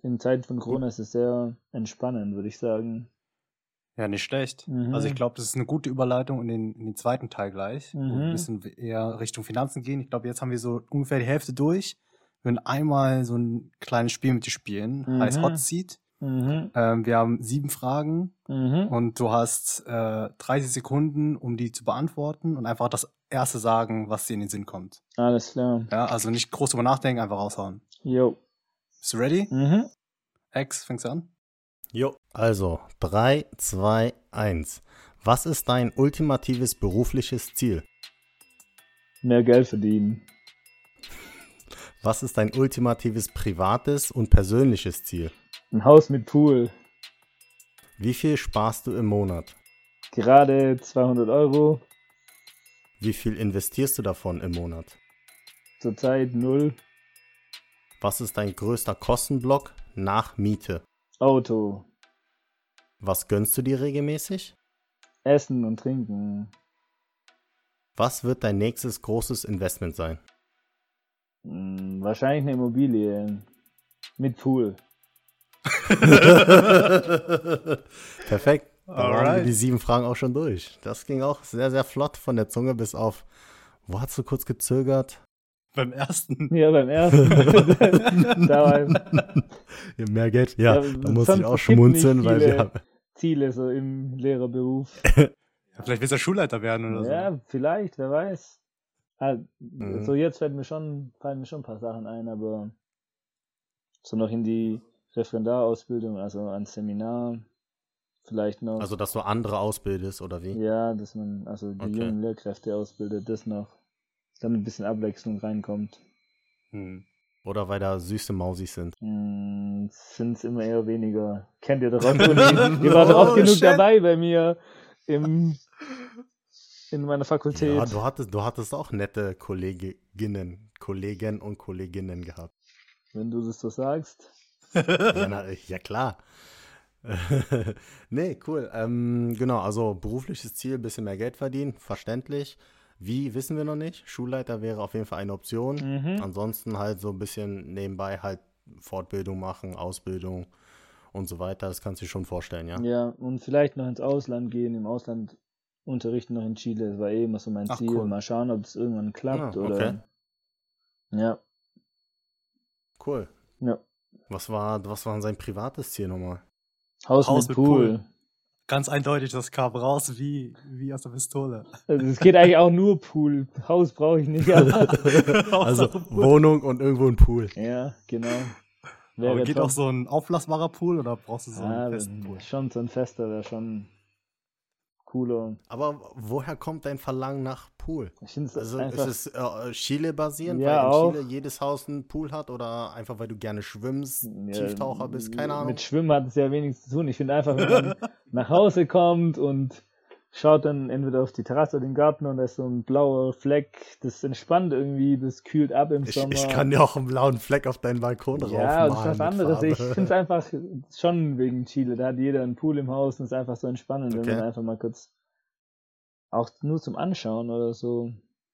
in Zeiten von Corona ist es sehr entspannend, würde ich sagen. Ja, nicht schlecht. Mhm. Also ich glaube, das ist eine gute Überleitung in den, in den zweiten Teil gleich, mhm. ein bisschen eher Richtung Finanzen gehen. Ich glaube, jetzt haben wir so ungefähr die Hälfte durch. Wir werden einmal so ein kleines Spiel mit dir spielen, mhm. heißt Hot Seat. Mhm. Ähm, wir haben sieben Fragen mhm. und du hast äh, 30 Sekunden, um die zu beantworten und einfach das erste sagen, was dir in den Sinn kommt. Alles klar. Ja, also nicht groß drüber nachdenken, einfach raushauen. Jo. Bist du ready? Mhm. Ex, fängst du an? Jo, also 3, 2, 1. Was ist dein ultimatives berufliches Ziel? Mehr Geld verdienen. Was ist dein ultimatives privates und persönliches Ziel? Ein Haus mit Pool. Wie viel sparst du im Monat? Gerade 200 Euro. Wie viel investierst du davon im Monat? Zurzeit null. Was ist dein größter Kostenblock nach Miete? Auto. Was gönnst du dir regelmäßig? Essen und Trinken. Was wird dein nächstes großes Investment sein? Hm, wahrscheinlich eine Immobilie mit Pool. Perfekt. Da waren wir die sieben Fragen auch schon durch. Das ging auch sehr, sehr flott von der Zunge bis auf. Wo hast du kurz gezögert? Beim ersten. Ja, beim ersten. da war ja, mehr Geld. Ja, ja da muss ich auch schmunzeln, weil wir haben. Ziele so im Lehrerberuf. ja, vielleicht willst du Schulleiter werden oder ja, so. Ja, vielleicht, wer weiß. Halt, mhm. So jetzt fällt mir schon, fallen mir schon ein paar Sachen ein, aber so noch in die Referendarausbildung, also ein Seminar, vielleicht noch. Also, dass du andere ausbildest, oder wie? Ja, dass man also die okay. jungen Lehrkräfte ausbildet, das noch, dann ein bisschen Abwechslung reinkommt. Hm. Oder weil da süße Mausis sind? Hm, sind es immer eher weniger. Kennt ihr doch auch. Ihr wart oh, genug shit. dabei bei mir im, in meiner Fakultät. Ja, du hattest, du hattest auch nette Kolleginnen, Kollegen und Kolleginnen gehabt. Wenn du das so sagst. ja, na, ja, klar. nee, cool. Ähm, genau, also berufliches Ziel, bisschen mehr Geld verdienen, verständlich. Wie, wissen wir noch nicht. Schulleiter wäre auf jeden Fall eine Option. Mhm. Ansonsten halt so ein bisschen nebenbei halt Fortbildung machen, Ausbildung und so weiter. Das kannst du dir schon vorstellen, ja? Ja, und vielleicht noch ins Ausland gehen, im Ausland unterrichten noch in Chile. Das war eh immer so mein Ach, Ziel. Cool. Mal schauen, ob es irgendwann klappt ah, okay. oder. Ja. Cool. Ja. Was war, was war sein privates Ziel nochmal? Haus, Haus mit, mit Pool. Pool. Ganz eindeutig, das kam raus wie, wie aus der Pistole. Also es geht eigentlich auch nur Pool. Haus brauche ich nicht. also Wohnung und irgendwo ein Pool. Ja, genau. Aber geht top. auch so ein auflassbarer Pool oder brauchst du so einen ah, festen Pool? Schon so ein fester wäre schon cooler. Aber woher kommt dein Verlangen nach Pool? Ich finde also ist es äh, Chile basierend, ja, weil in auch. Chile jedes Haus einen Pool hat oder einfach weil du gerne schwimmst, ja, Tieftaucher bist, keine Ahnung. Mit Schwimmen hat es ja wenig zu tun. Ich finde einfach, wenn man nach Hause kommt und schaut dann entweder auf die Terrasse oder den Garten und da ist so ein blauer Fleck. Das entspannt irgendwie, das kühlt ab im ich, Sommer. Ich kann ja auch einen blauen Fleck auf deinen Balkon ja, raufmalen. Ja, das ist was anderes. Ich finde es einfach schon wegen Chile. Da hat jeder einen Pool im Haus und es ist einfach so entspannend, okay. wenn man einfach mal kurz auch nur zum Anschauen oder so.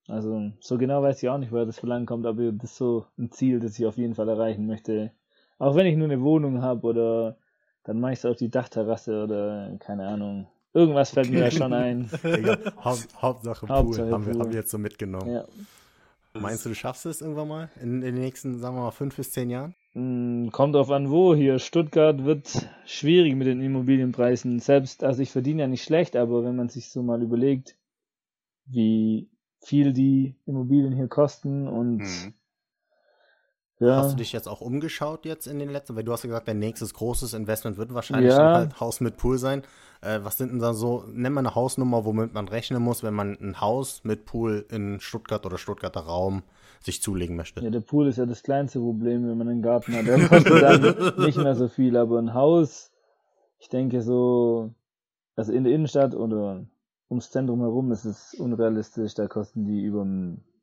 Also so genau weiß ich auch nicht, woher das Verlangen kommt, aber das ist so ein Ziel, das ich auf jeden Fall erreichen möchte. Auch wenn ich nur eine Wohnung habe oder dann mache ich es auf die Dachterrasse oder keine Ahnung. Irgendwas fällt mir da schon ein. Egal, Haupt, Hauptsache Pool, Hauptsache haben, Pool. Wir, haben wir jetzt so mitgenommen. Ja. Meinst du, du schaffst es irgendwann mal in, in, den nächsten, sagen wir mal, fünf bis zehn Jahren? Hm, kommt drauf an, wo hier. Stuttgart wird schwierig mit den Immobilienpreisen. Selbst, also ich verdiene ja nicht schlecht, aber wenn man sich so mal überlegt, wie viel die Immobilien hier kosten und mhm. Ja. Hast du dich jetzt auch umgeschaut jetzt in den letzten, weil du hast ja gesagt, dein nächstes großes Investment wird wahrscheinlich ja. halt Haus mit Pool sein. Äh, was sind denn da so, nenn mal eine Hausnummer, womit man rechnen muss, wenn man ein Haus mit Pool in Stuttgart oder Stuttgarter Raum sich zulegen möchte? Ja, der Pool ist ja das kleinste Problem, wenn man einen Garten hat. Der kostet dann nicht mehr so viel, aber ein Haus, ich denke so, also in der Innenstadt oder ums Zentrum herum ist es unrealistisch, da kosten die über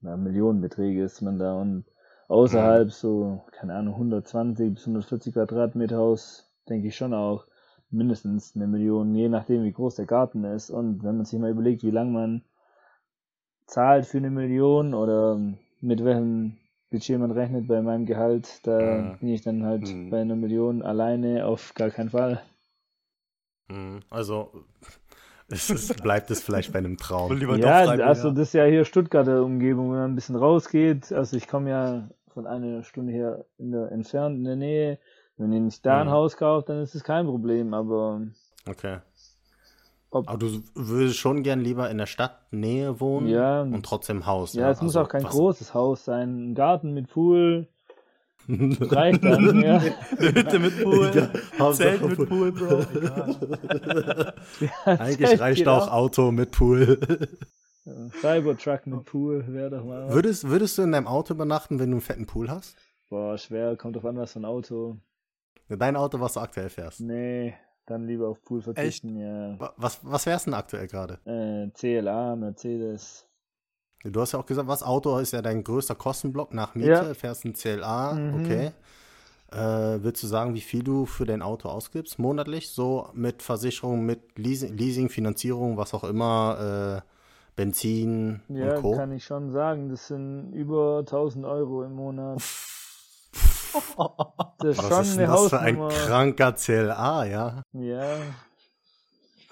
na, Millionenbeträge ist man da und außerhalb so, keine Ahnung, 120 bis 140 Quadratmeter Haus, denke ich schon auch mindestens eine Million, je nachdem wie groß der Garten ist. Und wenn man sich mal überlegt, wie lange man zahlt für eine Million oder mit welchem Budget man rechnet bei meinem Gehalt, da ja. bin ich dann halt mhm. bei einer Million alleine auf gar keinen Fall. Mhm. Also es ist, bleibt es vielleicht bei einem Traum. ja, also das ist ja hier Stuttgarter Umgebung, wenn man ein bisschen rausgeht. Also ich komme ja von einer Stunde her in der entfernt in der Nähe. Wenn ihr nicht da ein mhm. Haus kauft, dann ist es kein Problem, aber. Okay. aber du würdest schon gern lieber in der Stadtnähe wohnen ja, und trotzdem Haus. Ja, ja? es also, muss auch kein was? großes Haus sein. Ein Garten mit Pool. Reicht dann, ja. Eine Hütte mit Pool. Ja, Zelt mit Pool, Bro. Ja, Eigentlich reicht auch Auto mit Pool. Cybertruck mit Pool wäre doch mal. Würdest, würdest du in deinem Auto übernachten, wenn du einen fetten Pool hast? Boah, schwer, kommt drauf an, was für ein Auto. Dein Auto, was du aktuell fährst? Nee, dann lieber auf Pool verzichten, Echt? ja. Was, was fährst du denn aktuell gerade? Äh, CLA, Mercedes. Du hast ja auch gesagt, was Auto ist ja dein größter Kostenblock nach Miete, ja. fährst ein CLA, mhm. okay. Äh, willst du sagen, wie viel du für dein Auto ausgibst monatlich? So mit Versicherung, mit Leasing, Leasing Finanzierung, was auch immer, äh, Benzin ja, und Co. kann ich schon sagen. Das sind über 1000 Euro im Monat. Das ist Was schon ist eine das für ein kranker CLA, ja? Ja.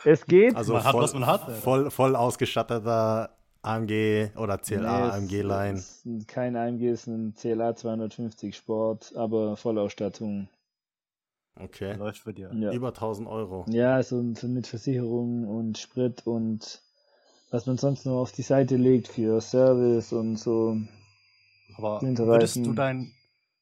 Es geht. Also man voll, hat, was man hat. Voll, voll ausgestatteter AMG oder CLA, nee, AMG-Line. Kein AMG, ist ein CLA 250 Sport, aber Vollausstattung. Okay. Läuft für dir. Ja. Über 1000 Euro. Ja, so, so mit Versicherung und Sprit und was man sonst noch auf die Seite legt für Service und so. Aber würdest du dein,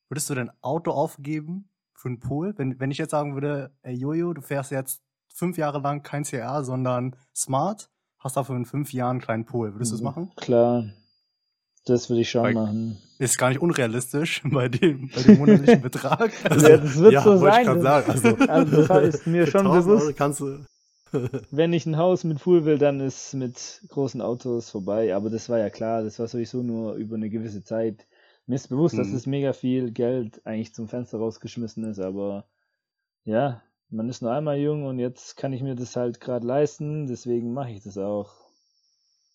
würdest du dein Auto aufgeben für einen Pool? Wenn, wenn ich jetzt sagen würde, ey Jojo, du fährst jetzt fünf Jahre lang kein CR, sondern Smart, hast dafür in fünf Jahren einen kleinen Pool. Würdest du das mhm. machen? Klar. Das würde ich schon Weil machen. Ist gar nicht unrealistisch bei dem, bei dem monatlichen Betrag. Also, ja, das wird ja, so sein. Ich sagen. Also, also das ist mir schon bewusst. kannst du wenn ich ein Haus mit Pool will, dann ist mit großen Autos vorbei. Aber das war ja klar, das war sowieso nur über eine gewisse Zeit. Mir ist bewusst, mhm. dass es mega viel Geld eigentlich zum Fenster rausgeschmissen ist, aber ja, man ist nur einmal jung und jetzt kann ich mir das halt gerade leisten, deswegen mache ich das auch.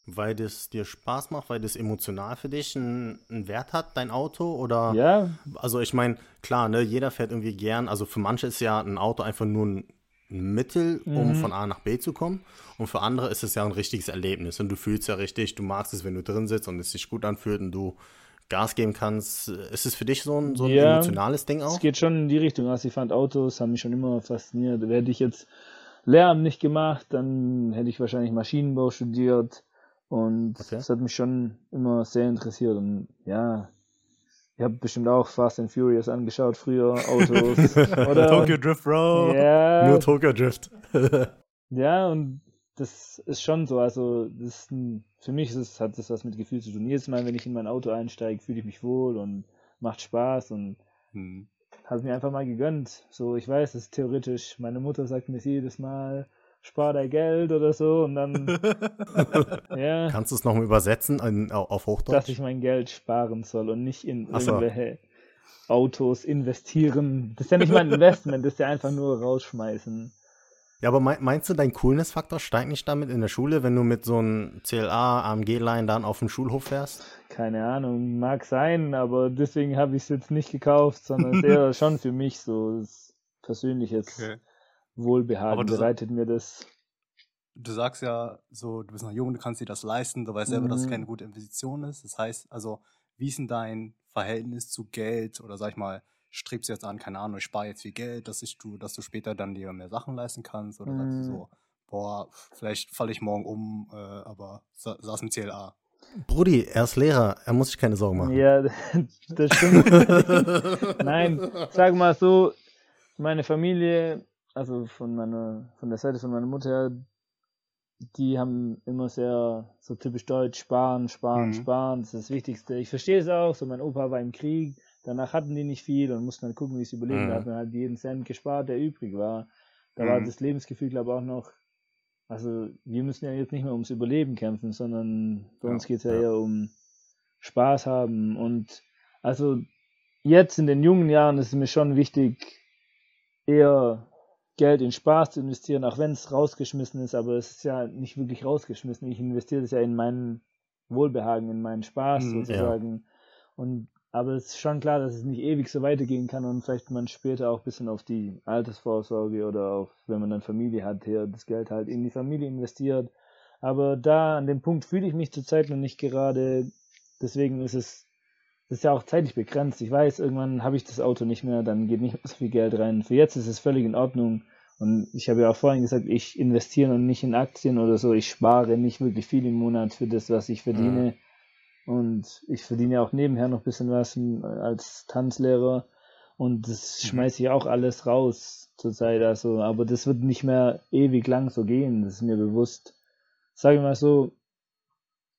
Weil das dir Spaß macht, weil das emotional für dich einen, einen Wert hat, dein Auto? Oder? Ja. Also ich meine, klar, ne, jeder fährt irgendwie gern. Also für manche ist ja ein Auto einfach nur ein Mittel, um mhm. von A nach B zu kommen. Und für andere ist es ja ein richtiges Erlebnis. Und du fühlst ja richtig, du magst es, wenn du drin sitzt und es sich gut anfühlt und du Gas geben kannst. Ist es für dich so ein, so ein ja, emotionales Ding auch? Es geht schon in die Richtung. Also ich fand Autos, haben mich schon immer fasziniert. Hätte ich jetzt Lehramt nicht gemacht, dann hätte ich wahrscheinlich Maschinenbau studiert. Und okay. das hat mich schon immer sehr interessiert. Und ja, Ihr habt bestimmt auch Fast and Furious angeschaut früher, Autos. oder? Tokyo Drift, Bro. Ja. Nur Tokyo Drift. ja, und das ist schon so. Also, das ein, für mich ist es, hat das was mit Gefühl zu tun. Jedes Mal, wenn ich in mein Auto einsteige, fühle ich mich wohl und macht Spaß und hm. habe mir einfach mal gegönnt. So, ich weiß, das ist theoretisch. Meine Mutter sagt mir jedes Mal, spar dein Geld oder so und dann. ja. Kannst du es nochmal übersetzen in, auf Hochdeutsch? Dass ich mein Geld sparen soll und nicht in Ach irgendwelche Autos investieren. Das ist ja nicht mein Investment, das ist ja einfach nur rausschmeißen. Ja, aber meinst du, dein Coolness-Faktor steigt nicht damit in der Schule, wenn du mit so einem CLA, AMG-Line dann auf den Schulhof fährst? Keine Ahnung, mag sein, aber deswegen habe ich es jetzt nicht gekauft, sondern eher schon für mich so persönliches. Okay. Wohlbehagen bereitet mir das. Du sagst ja so, du bist noch jung, du kannst dir das leisten, du weißt selber, mhm. dass es mhm. keine gute Investition ist. Das heißt, also, wie ist denn dein Verhältnis zu Geld oder sag ich mal, strebst jetzt an, keine Ahnung, ich spare jetzt viel Geld, dass ich du, dass du später dann dir mehr Sachen leisten kannst oder mhm. sagst du so, mhm. boah, vielleicht falle ich morgen um, äh, aber sa saß im CLA. Brudi, er ist Lehrer, er muss sich keine Sorgen machen. Ja, das stimmt. Nein, sag mal so, meine Familie also von meiner, von der Seite von meiner Mutter, die haben immer sehr so typisch deutsch, sparen, sparen, mhm. sparen, das ist das Wichtigste. Ich verstehe es auch, so mein Opa war im Krieg, danach hatten die nicht viel und mussten dann gucken, wie sie überleben, mhm. da hat man halt jeden Cent gespart, der übrig war. Da mhm. war das Lebensgefühl, glaube ich, auch noch, also wir müssen ja jetzt nicht mehr ums Überleben kämpfen, sondern bei ja, uns geht es ja, ja eher um Spaß haben und also jetzt in den jungen Jahren ist es mir schon wichtig, eher Geld in Spaß zu investieren, auch wenn es rausgeschmissen ist, aber es ist ja nicht wirklich rausgeschmissen. Ich investiere es ja in meinen Wohlbehagen, in meinen Spaß mhm, sozusagen. Ja. Und aber es ist schon klar, dass es nicht ewig so weitergehen kann und vielleicht man später auch ein bisschen auf die Altersvorsorge oder auf, wenn man dann Familie hat, hier das Geld halt in die Familie investiert. Aber da an dem Punkt fühle ich mich zurzeit noch nicht gerade. Deswegen ist es ist ja auch zeitlich begrenzt. Ich weiß, irgendwann habe ich das Auto nicht mehr, dann geht nicht mehr so viel Geld rein. Für jetzt ist es völlig in Ordnung. Und ich habe ja auch vorhin gesagt, ich investiere und nicht in Aktien oder so. Ich spare nicht wirklich viel im Monat für das, was ich verdiene. Mhm. Und ich verdiene auch nebenher noch ein bisschen was als Tanzlehrer. Und das mhm. schmeiße ich auch alles raus zurzeit. Also, aber das wird nicht mehr ewig lang so gehen. Das ist mir bewusst. Sage ich mal so,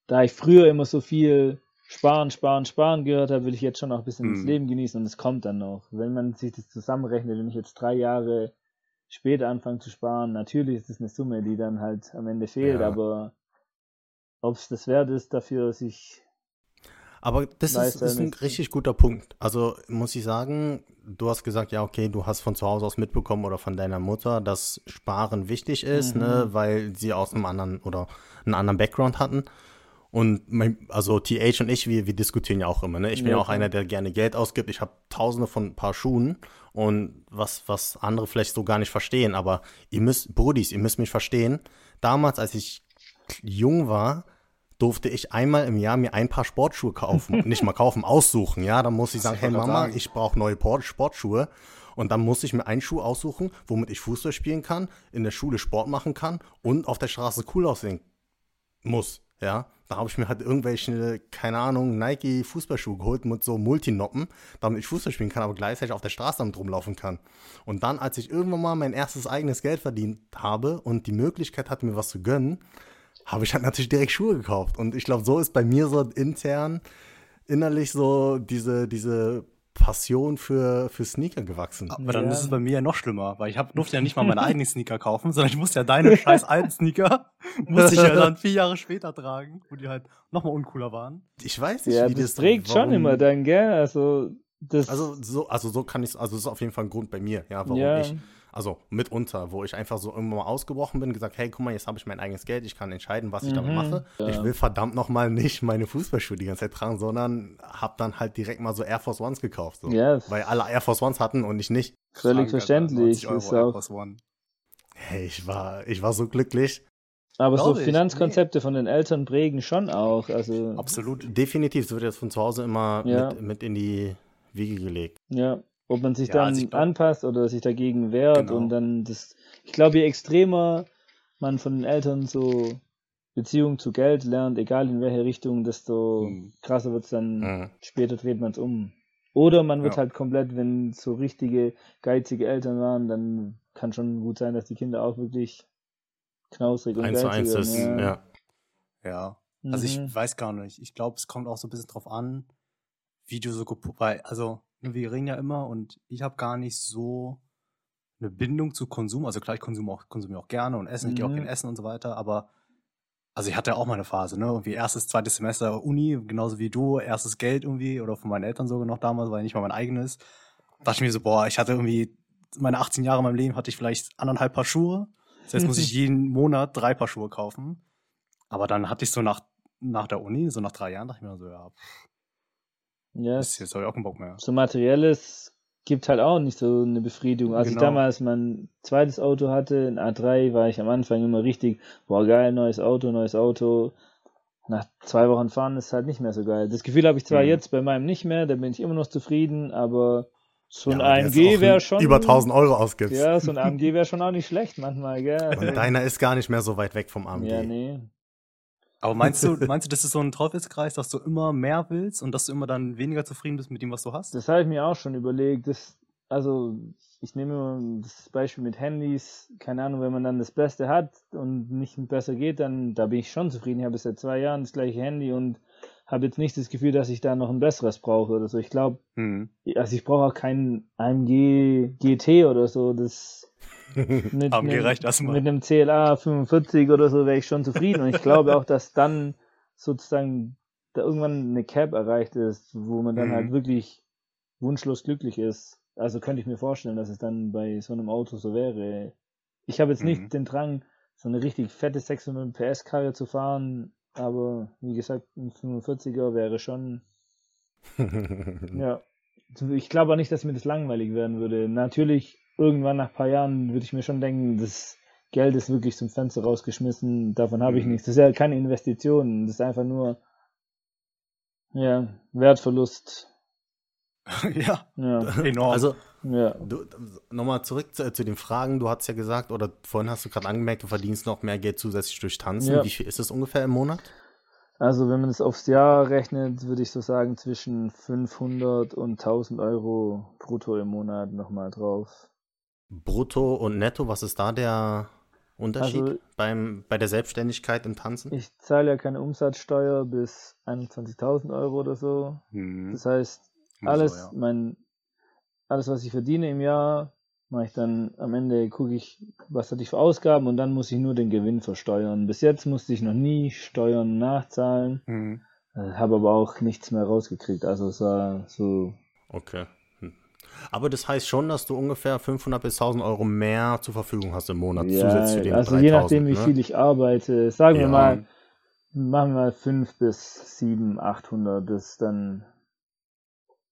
da ich früher immer so viel Sparen, Sparen, Sparen gehört habe, will ich jetzt schon noch ein bisschen mhm. das Leben genießen und es kommt dann noch. Wenn man sich das zusammenrechnet, wenn ich jetzt drei Jahre später anfange zu sparen, natürlich ist es eine Summe, die dann halt am Ende fehlt, ja. aber ob es das wert ist, dafür sich. Aber das ist, ist ein richtig guter Punkt. Also muss ich sagen, du hast gesagt, ja, okay, du hast von zu Hause aus mitbekommen oder von deiner Mutter, dass Sparen wichtig ist, ne, mhm. ne, weil sie aus einem anderen oder einen anderen Background hatten. Und mein, also TH und ich, wir, wir diskutieren ja auch immer. Ne? Ich bin ja, auch einer, der gerne Geld ausgibt. Ich habe tausende von Paar Schuhen und was, was andere vielleicht so gar nicht verstehen. Aber ihr müsst, Brudis, ihr müsst mich verstehen. Damals, als ich jung war, durfte ich einmal im Jahr mir ein paar Sportschuhe kaufen. nicht mal kaufen, aussuchen. Ja, dann muss ich sagen, hey Mama, sagen. ich brauche neue Sportschuhe. Und dann muss ich mir einen Schuh aussuchen, womit ich Fußball spielen kann, in der Schule Sport machen kann und auf der Straße cool aussehen muss. Ja, da habe ich mir halt irgendwelche, keine Ahnung, Nike Fußballschuhe geholt mit so Multinoppen, damit ich Fußball spielen kann, aber gleichzeitig auf der Straße damit rumlaufen kann. Und dann, als ich irgendwann mal mein erstes eigenes Geld verdient habe und die Möglichkeit hatte, mir was zu gönnen, habe ich halt natürlich direkt Schuhe gekauft. Und ich glaube, so ist bei mir so intern, innerlich so diese, diese Passion für, für Sneaker gewachsen. Aber dann ja. ist es bei mir ja noch schlimmer, weil ich hab, durfte ja nicht mal meine eigenen Sneaker kaufen, sondern ich musste ja deine scheiß alten Sneaker, musste ich ja dann vier Jahre später tragen, wo die halt nochmal uncooler waren. Ich weiß nicht, ja, wie das, das trägt warum... schon immer dann, gell? Also, das also so, also so kann ich also das ist auf jeden Fall ein Grund bei mir, ja, warum ja. ich also mitunter, wo ich einfach so irgendwann mal ausgebrochen bin, gesagt, hey, guck mal, jetzt habe ich mein eigenes Geld, ich kann entscheiden, was ich mhm, damit mache. Ja. Ich will verdammt nochmal nicht meine Fußballschuhe die ganze Zeit tragen, sondern habe dann halt direkt mal so Air Force Ones gekauft, so. yes. weil alle Air Force Ones hatten und ich nicht. Völlig verständlich. Euro Air Force One. Hey, ich war, ich war so glücklich. Aber so Finanzkonzepte nee. von den Eltern prägen schon auch. Also Absolut, definitiv. Es wird jetzt von zu Hause immer ja. mit, mit in die Wiege gelegt. Ja, ob man sich ja, dann also glaub, anpasst oder sich dagegen wehrt genau. und dann das. Ich glaube, je extremer man von den Eltern so Beziehung zu Geld lernt, egal in welche Richtung, desto mhm. krasser wird es dann. Mhm. Später dreht man es um. Oder man wird ja. halt komplett, wenn so richtige geizige Eltern waren, dann kann schon gut sein, dass die Kinder auch wirklich knausrig und eins geizig zu eins ist, ja. ja. ja. Also ich mhm. weiß gar nicht. Ich glaube, es kommt auch so ein bisschen drauf an, wie du so, weil, also wir reden ja immer und ich habe gar nicht so eine Bindung zu Konsum. Also klar, ich konsumiere auch, konsumiere auch gerne und essen, mhm. ich gehe auch gerne essen und so weiter, aber also ich hatte ja auch mal eine Phase, ne? Irgendwie erstes, zweites Semester Uni, genauso wie du, erstes Geld irgendwie, oder von meinen Eltern sogar noch damals, weil nicht mal mein eigenes. Da dachte ich mir so, boah, ich hatte irgendwie, meine 18 Jahre in meinem Leben hatte ich vielleicht anderthalb Paar Schuhe. Das heißt, muss ich jeden Monat drei Paar Schuhe kaufen. Aber dann hatte ich so nach, nach der Uni, so nach drei Jahren, dachte ich mir so, ja, Ist jetzt habe ich auch keinen Bock mehr. So materielles gibt halt auch nicht so eine Befriedigung. Als genau. ich damals mein zweites Auto hatte, ein A3, war ich am Anfang immer richtig, boah geil, neues Auto, neues Auto. Nach zwei Wochen fahren ist halt nicht mehr so geil. Das Gefühl habe ich zwar mhm. jetzt bei meinem nicht mehr, da bin ich immer noch zufrieden, aber so ein ja, AMG wäre schon. Über 1000 Euro ausgibst. Ja, so ein AMG wäre schon auch nicht schlecht manchmal, gell. Und deiner ist gar nicht mehr so weit weg vom AMG. Ja, nee. Aber meinst du, meinst du, das ist so ein Teufelskreis, dass du immer mehr willst und dass du immer dann weniger zufrieden bist mit dem, was du hast? Das habe ich mir auch schon überlegt. Das, also, ich nehme immer das Beispiel mit Handys. Keine Ahnung, wenn man dann das Beste hat und nicht besser geht, dann da bin ich schon zufrieden. Ich habe seit zwei Jahren das gleiche Handy und habe jetzt nicht das Gefühl, dass ich da noch ein besseres brauche oder so. Ich glaube, hm. also ich brauche auch keinen AMG GT oder so. Das mit, AMG einem, reicht das mal. mit einem CLA 45 oder so wäre ich schon zufrieden. Und ich glaube auch, dass dann sozusagen da irgendwann eine Cap erreicht ist, wo man dann halt mhm. halt wirklich wunschlos glücklich ist. Also könnte ich mir vorstellen, dass es dann bei so einem Auto so wäre. Ich habe jetzt mhm. nicht den Drang, so eine richtig fette 600 PS Karre zu fahren, aber wie gesagt, ein 45er wäre schon. ja. Ich glaube auch nicht, dass mir das langweilig werden würde. Natürlich irgendwann nach ein paar Jahren würde ich mir schon denken, das Geld ist wirklich zum Fenster rausgeschmissen, davon habe ich mhm. nichts. Das ist ja keine Investition, das ist einfach nur ja, Wertverlust. ja, ja, enorm. Also, ja. nochmal zurück zu, zu, den Fragen. Du hast ja gesagt, oder vorhin hast du gerade angemerkt, du verdienst noch mehr Geld zusätzlich durch Tanzen. Ja. Wie viel ist es ungefähr im Monat? Also, wenn man es aufs Jahr rechnet, würde ich so sagen, zwischen 500 und 1000 Euro brutto im Monat nochmal drauf. Brutto und Netto, was ist da der Unterschied also, beim, bei der Selbstständigkeit im Tanzen? Ich zahle ja keine Umsatzsteuer bis 21.000 Euro oder so. Hm. Das heißt, alles, so, ja. mein, alles, was ich verdiene im Jahr, mache ich dann am Ende, gucke ich, was hatte ich für Ausgaben und dann muss ich nur den Gewinn versteuern. Bis jetzt musste ich noch nie Steuern nachzahlen, hm. Äh, habe aber auch nichts mehr rausgekriegt. Also es war so. Okay. Aber das heißt schon, dass du ungefähr 500 bis 1000 Euro mehr zur Verfügung hast im Monat, ja, zusätzlich zu den Also 3000, je nachdem, wie ne? viel ich arbeite. Sagen ja. wir mal, machen wir mal 5 bis 7, 800, das ist dann...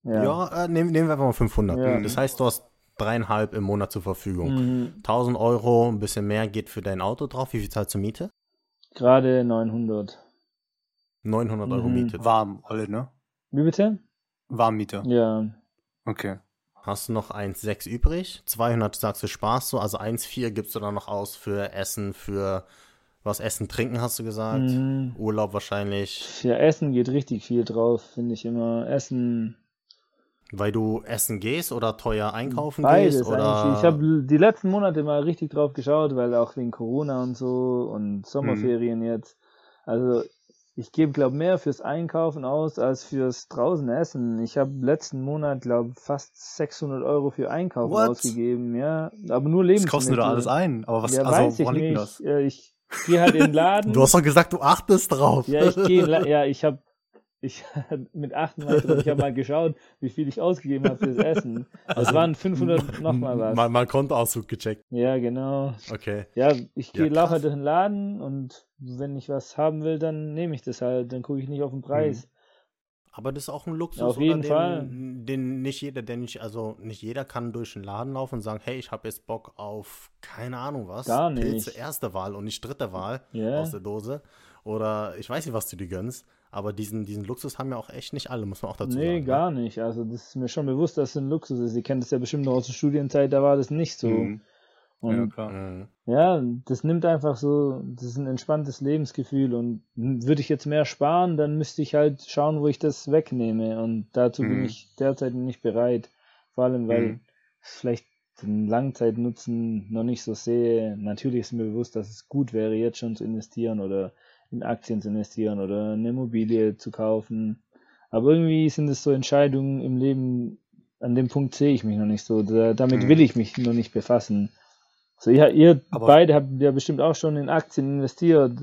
Ja, ja äh, nehmen, nehmen wir einfach mal 500. Ja. Das heißt, du hast dreieinhalb im Monat zur Verfügung. Mhm. 1000 Euro, ein bisschen mehr geht für dein Auto drauf. Wie viel zahlst du Miete? Gerade 900. 900 Euro mhm. Miete. Warm, alle, ne? Wie bitte? Warmmiete. Ja. Okay. Hast du noch 1,6 übrig? 200 sagst du Spaß so, also 1,4 gibst du dann noch aus für Essen, für was Essen, Trinken hast du gesagt? Mhm. Urlaub wahrscheinlich. Ja, Essen geht richtig viel drauf, finde ich immer. Essen. Weil du essen gehst oder teuer einkaufen Beides gehst? Oder? Eigentlich. Ich habe die letzten Monate mal richtig drauf geschaut, weil auch wegen Corona und so und Sommerferien mhm. jetzt. Also ich gebe, glaube mehr fürs Einkaufen aus als fürs draußen Essen. Ich habe letzten Monat, glaube fast 600 Euro für Einkaufen What? ausgegeben, ja. Aber nur Lebensmittel. Das kostet doch alles ein. Aber was, ja, also, ich nicht. Das? Ich gehe halt in den Laden. Du hast doch gesagt, du achtest drauf. Ja, ich gehe, ja, ich habe ich mit 38, ich habe mal geschaut, wie viel ich ausgegeben habe fürs Essen. Das also, waren 500 nochmal was. Mal, mal Kontoauszug gecheckt. Ja, genau. Okay. Ja, ich gehe ja, laufe halt durch den Laden und wenn ich was haben will, dann nehme ich das halt. Dann gucke ich nicht auf den Preis. Mhm. Aber das ist auch ein Luxus, auf jeden den, Fall. den nicht jeder, der nicht, also nicht jeder kann durch den Laden laufen und sagen, hey, ich habe jetzt Bock auf keine Ahnung was. Gar nicht. Pilze erste Wahl und nicht dritte Wahl yeah. aus der Dose. Oder ich weiß nicht, was du dir gönnst. Aber diesen, diesen Luxus haben ja auch echt nicht alle, muss man auch dazu nee, sagen. Nee, gar ne? nicht. Also das ist mir schon bewusst, dass es ein Luxus ist. Ihr kennt das ja bestimmt noch aus der Studienzeit, da war das nicht so. Mhm. Und ja, klar. Ja, das nimmt einfach so, das ist ein entspanntes Lebensgefühl und würde ich jetzt mehr sparen, dann müsste ich halt schauen, wo ich das wegnehme und dazu mhm. bin ich derzeit nicht bereit. Vor allem, weil mhm. vielleicht den Langzeitnutzen noch nicht so sehe. Natürlich ist mir bewusst, dass es gut wäre, jetzt schon zu investieren oder in Aktien zu investieren oder eine Immobilie zu kaufen. Aber irgendwie sind es so Entscheidungen im Leben, an dem Punkt sehe ich mich noch nicht so. Da, damit mhm. will ich mich noch nicht befassen. So, ja, ihr Aber beide habt ja bestimmt auch schon in Aktien investiert.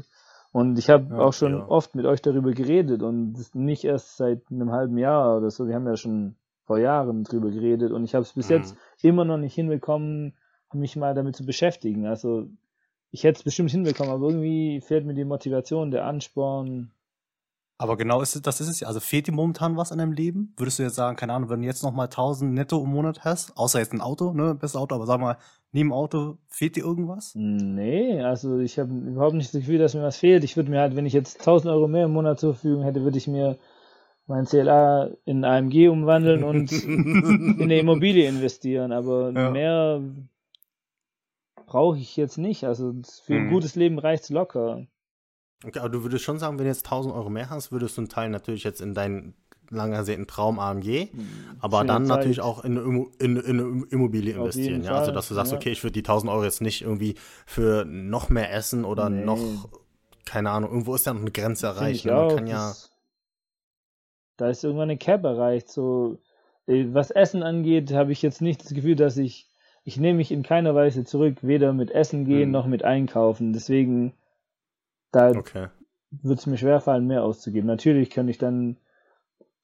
Und ich habe ja, auch schon ja. oft mit euch darüber geredet und nicht erst seit einem halben Jahr oder so. Wir haben ja schon vor Jahren drüber geredet und ich habe es bis mhm. jetzt immer noch nicht hinbekommen, mich mal damit zu beschäftigen. Also ich hätte es bestimmt hinbekommen, aber irgendwie fehlt mir die Motivation, der Ansporn. Aber genau ist das ist es ja. Also fehlt dir momentan was an deinem Leben? Würdest du jetzt sagen, keine Ahnung, wenn du jetzt nochmal 1000 netto im Monat hast, außer jetzt ein Auto, ne, bestes Auto, aber sag mal, neben Auto, fehlt dir irgendwas? Nee, also ich habe überhaupt nicht das Gefühl, dass mir was fehlt. Ich würde mir halt, wenn ich jetzt 1000 Euro mehr im Monat zur Verfügung hätte, würde ich mir mein CLA in AMG umwandeln und in eine Immobilie investieren. Aber ja. mehr brauche ich jetzt nicht. Also für ein mhm. gutes Leben reicht es locker. Okay, aber du würdest schon sagen, wenn du jetzt 1000 Euro mehr hast, würdest du einen Teil natürlich jetzt in deinen lang ersehnten Traum AMG, mhm. aber dann Zeit. natürlich auch in eine, in, in Immobilie investieren. Ja? Also, dass du sagst, ja. okay, ich würde die 1000 Euro jetzt nicht irgendwie für noch mehr Essen oder nee. noch, keine Ahnung, irgendwo ist ja noch eine Grenze erreicht. Ne? Man kann ja. Da ist irgendwann eine Cap erreicht. So, äh, was Essen angeht, habe ich jetzt nicht das Gefühl, dass ich ich nehme mich in keiner Weise zurück, weder mit Essen gehen mhm. noch mit Einkaufen. Deswegen, da okay. wird es mir schwerfallen, mehr auszugeben. Natürlich kann ich dann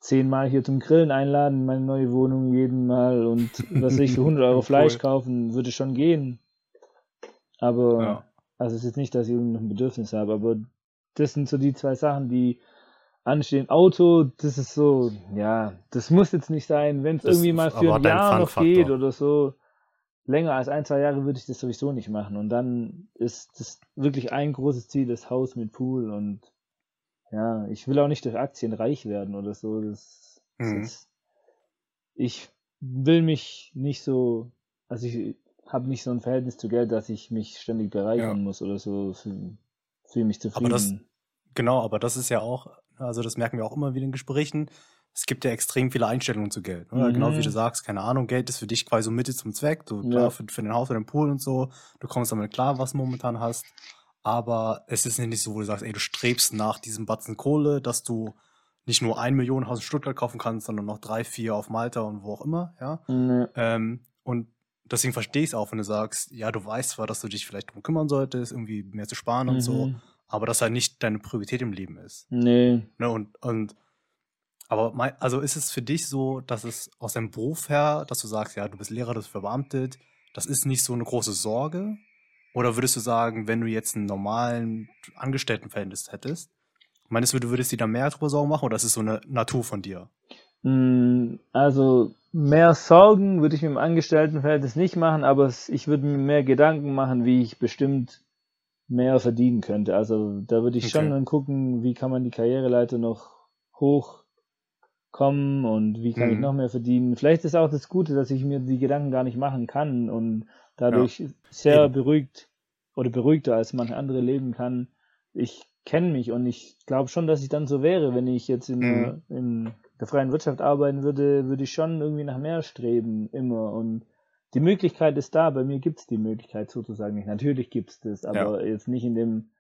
zehnmal hier zum Grillen einladen in meine neue Wohnung jeden Mal und was ich für 100 Euro Fleisch cool. kaufen, würde schon gehen. Aber, ja. also es ist nicht, dass ich irgendein Bedürfnis habe, aber das sind so die zwei Sachen, die anstehen. Auto, das ist so, ja, das muss jetzt nicht sein, wenn es irgendwie mal für ein Jahr noch geht oder so länger als ein, zwei Jahre würde ich das sowieso nicht machen. Und dann ist das wirklich ein großes Ziel, das Haus mit Pool und ja, ich will auch nicht durch Aktien reich werden oder so. Das, mhm. das ich will mich nicht so, also ich habe nicht so ein Verhältnis zu Geld, dass ich mich ständig bereichern ja. muss oder so. Fühle mich zufrieden. Aber das, genau, aber das ist ja auch, also das merken wir auch immer wieder in Gesprächen es gibt ja extrem viele Einstellungen zu Geld. Mhm. Genau wie du mhm. sagst, keine Ahnung, Geld ist für dich quasi so Mittel zum Zweck. Du, ja. klar, für, für den Haus, für den Pool und so. Du kommst damit klar, was du momentan hast. Aber es ist nicht so, wo du sagst, ey, du strebst nach diesem Batzen Kohle, dass du nicht nur ein Million Haus in Stuttgart kaufen kannst, sondern noch drei, vier auf Malta und wo auch immer, ja. Mhm. Ähm, und deswegen verstehe ich es auch, wenn du sagst, ja, du weißt zwar, dass du dich vielleicht darum kümmern solltest, irgendwie mehr zu sparen mhm. und so, mhm. aber dass halt nicht deine Priorität im Leben ist. Nee. Ne, und, und Aber mein, also ist es für dich so, dass es aus deinem Beruf her, dass du sagst, ja, du bist Lehrer, du bist verbeamtet, das ist nicht so eine große Sorge? Oder würdest du sagen, wenn du jetzt einen normalen Angestelltenverhältnis hättest, meinst du, du würdest dir da mehr drüber Sorgen machen oder ist es so eine Natur von dir? Hm, also mehr Sorgen würde ich mit dem Angestelltenverhältnis nicht machen, aber ich würde mir mehr Gedanken machen, wie ich bestimmt mehr verdienen könnte. Also da würde ich okay. schon dann gucken, wie kann man die Karriereleiter noch hochkommen und wie kann mhm. ich noch mehr verdienen. Vielleicht ist auch das Gute, dass ich mir die Gedanken gar nicht machen kann und dadurch ja. sehr Eben. beruhigt oder beruhigter als manche andere leben kann. Ich kenne mich und ich glaube schon, dass ich dann so wäre, wenn ich jetzt in, mhm. in der freien Wirtschaft arbeiten würde, würde ich schon irgendwie nach mehr streben, immer. Und die Möglichkeit ist da, bei mir gibt es die Möglichkeit sozusagen nicht. Natürlich gibt es das, aber ja. jetzt nicht in dem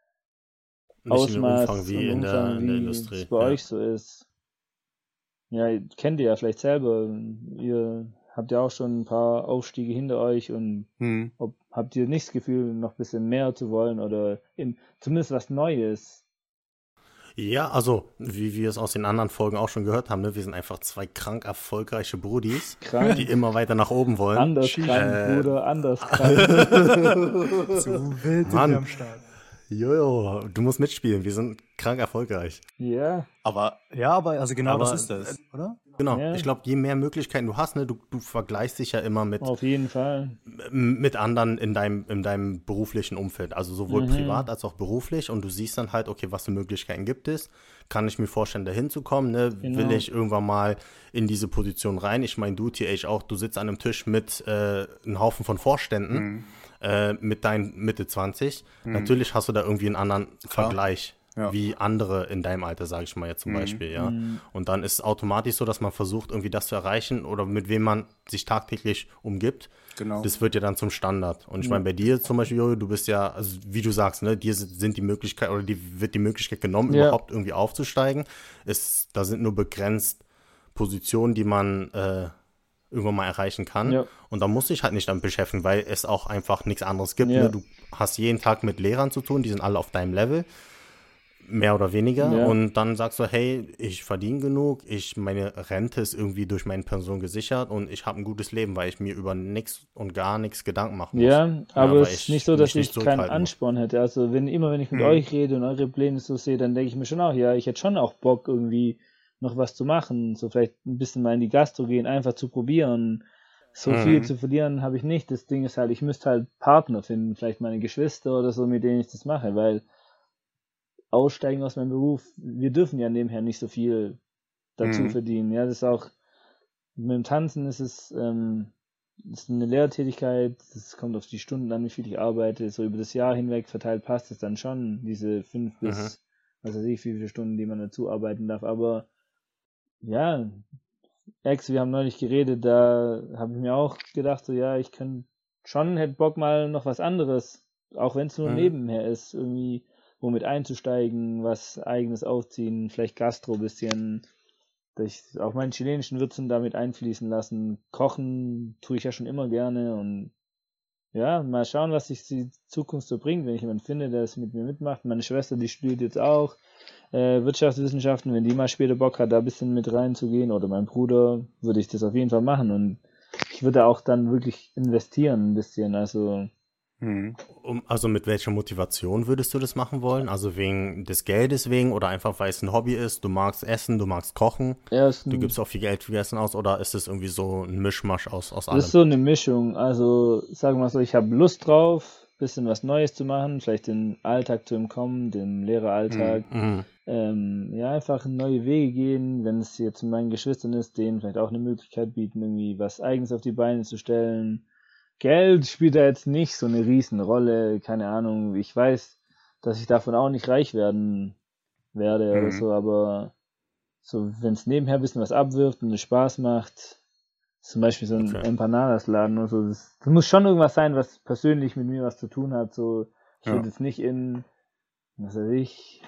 nicht Ausmaß in Umfang wie, in, der, in der Industrie. es bei ja. euch so ist. Ja, kennt ihr ja vielleicht selber. Ihr habt ja auch schon ein paar Aufstiege hinter euch und hm. ob, habt ihr nicht das Gefühl, noch ein bisschen mehr zu wollen oder im, zumindest was Neues? Ja, also, wie wir es aus den anderen Folgen auch schon gehört haben, ne, wir sind einfach zwei krank erfolgreiche Brudis, krank. die immer weiter nach oben wollen. Anders krank, äh, Bruder, anders krank. so wild Mann. am Start. Jojo, du musst mitspielen, wir sind krank erfolgreich. Ja. Aber, ja, aber also genau aber, das ist das, oder? Genau, ja. ich glaube, je mehr Möglichkeiten du hast, ne, du, du vergleichst dich ja immer mit. Auf jeden Fall. Mit anderen in deinem, in deinem beruflichen Umfeld, also sowohl mhm. privat als auch beruflich und du siehst dann halt, okay, was für Möglichkeiten gibt es? Kann ich mir vorstellen, dahin zu kommen? Ne? Genau. Will ich irgendwann mal in diese Position rein? Ich meine, du, TH, auch, du sitzt an einem Tisch mit äh, einem Haufen von Vorständen. Mhm. Äh, mit deinen Mitte 20. Mhm. Natürlich hast du da irgendwie einen anderen Klar. Vergleich ja. wie andere in deinem Alter, sage ich mal jetzt zum mhm. Beispiel, ja. Mhm. Und dann ist es automatisch so, dass man versucht, irgendwie das zu erreichen oder mit wem man sich tagtäglich umgibt. Genau. Das wird ja dann zum Standard. Und ich meine, bei dir zum Beispiel, Jojo, du bist ja, also wie du sagst, ne, dir sind die Möglichkeit oder die wird die Möglichkeit genommen, ja. überhaupt irgendwie aufzusteigen. Es, da sind nur begrenzt Positionen, die man äh, irgendwann mal erreichen kann. Ja. Und da muss ich halt nicht damit beschäftigen, weil es auch einfach nichts anderes gibt. Ja. Ne? Du hast jeden Tag mit Lehrern zu tun, die sind alle auf deinem Level mehr oder weniger. Ja. Und dann sagst du, hey, ich verdiene genug, ich, meine Rente ist irgendwie durch meine Person gesichert und ich habe ein gutes Leben, weil ich mir über nichts und gar nichts Gedanken machen muss. Ja, aber ja, es ist nicht so, dass ich keinen Ansporn hätte. Also wenn immer, wenn ich mit hm. euch rede und eure Pläne so sehe, dann denke ich mir schon auch, ja, ich hätte schon auch Bock irgendwie noch was zu machen, so vielleicht ein bisschen mal in die Gastro gehen, einfach zu probieren. So mhm. viel zu verlieren habe ich nicht. Das Ding ist halt, ich müsste halt Partner finden, vielleicht meine Geschwister oder so, mit denen ich das mache, weil aussteigen aus meinem Beruf, wir dürfen ja nebenher nicht so viel dazu mhm. verdienen. Ja, das ist auch, mit dem Tanzen ist es, ähm, ist eine Lehrtätigkeit, es kommt auf die Stunden an, wie viel ich arbeite, so über das Jahr hinweg verteilt passt es dann schon, diese fünf bis, mhm. was weiß ich, wie viele Stunden, die man dazu arbeiten darf, aber ja, Ex, wir haben neulich geredet, da habe ich mir auch gedacht, so ja, ich könnte schon, hätte Bock mal noch was anderes, auch wenn es nur mhm. nebenher ist, irgendwie womit einzusteigen, was eigenes aufziehen, vielleicht Gastro bisschen, durch auch meinen chilenischen Würzen damit einfließen lassen. Kochen tue ich ja schon immer gerne und ja, mal schauen, was sich die Zukunft so bringt, wenn ich jemanden finde, der es mit mir mitmacht. Meine Schwester, die studiert jetzt auch äh, Wirtschaftswissenschaften, wenn die mal später Bock hat, da ein bisschen mit reinzugehen, oder mein Bruder, würde ich das auf jeden Fall machen und ich würde auch dann wirklich investieren ein bisschen, also Mhm. Also mit welcher Motivation würdest du das machen wollen? Also wegen des Geldes wegen oder einfach weil es ein Hobby ist, du magst essen, du magst kochen, ja, du gibst auch viel Geld für Essen aus oder ist es irgendwie so ein Mischmasch aus, aus allem? Das ist so eine Mischung. Also sagen wir mal so, ich habe Lust drauf, bisschen was Neues zu machen, vielleicht den Alltag zu entkommen, dem Lehreralltag. Mhm. mhm. Ähm, ja, einfach neue Wege gehen, wenn es jetzt meinen Geschwistern ist, denen vielleicht auch eine Möglichkeit bieten, irgendwie was Eigenes auf die Beine zu stellen Geld spielt da jetzt nicht so eine Riesenrolle, keine Ahnung. Ich weiß, dass ich davon auch nicht reich werden werde mhm. oder so, aber so, wenn es nebenher ein bisschen was abwirft und es Spaß macht, zum Beispiel so ein okay. Empanadas-Laden oder so, das, das, muss schon irgendwas sein, was persönlich mit mir was zu tun hat. So, ich ja. würde jetzt nicht in, was weiß ich,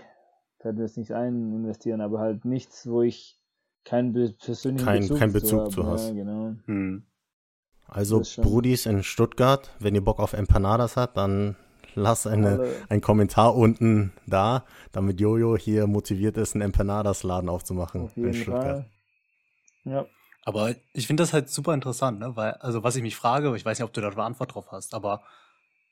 kann jetzt nicht ein investieren, aber halt nichts, wo ich keinen persönlichen kein, Bezug, kein Bezug zu, zu hast. Ja, genau. Hm. Also Brudis in Stuttgart, wenn ihr Bock auf Empanadas habt, dann lass eine, einen Kommentar unten da, damit Jojo hier motiviert ist, einen Empanadas-Laden aufzumachen. Auf jeden Fall. Ja. Aber ich finde das halt super interessant, ne? Weil, also was ich mich frage, ich weiß nicht, ob du da eine Antwort drauf hast, aber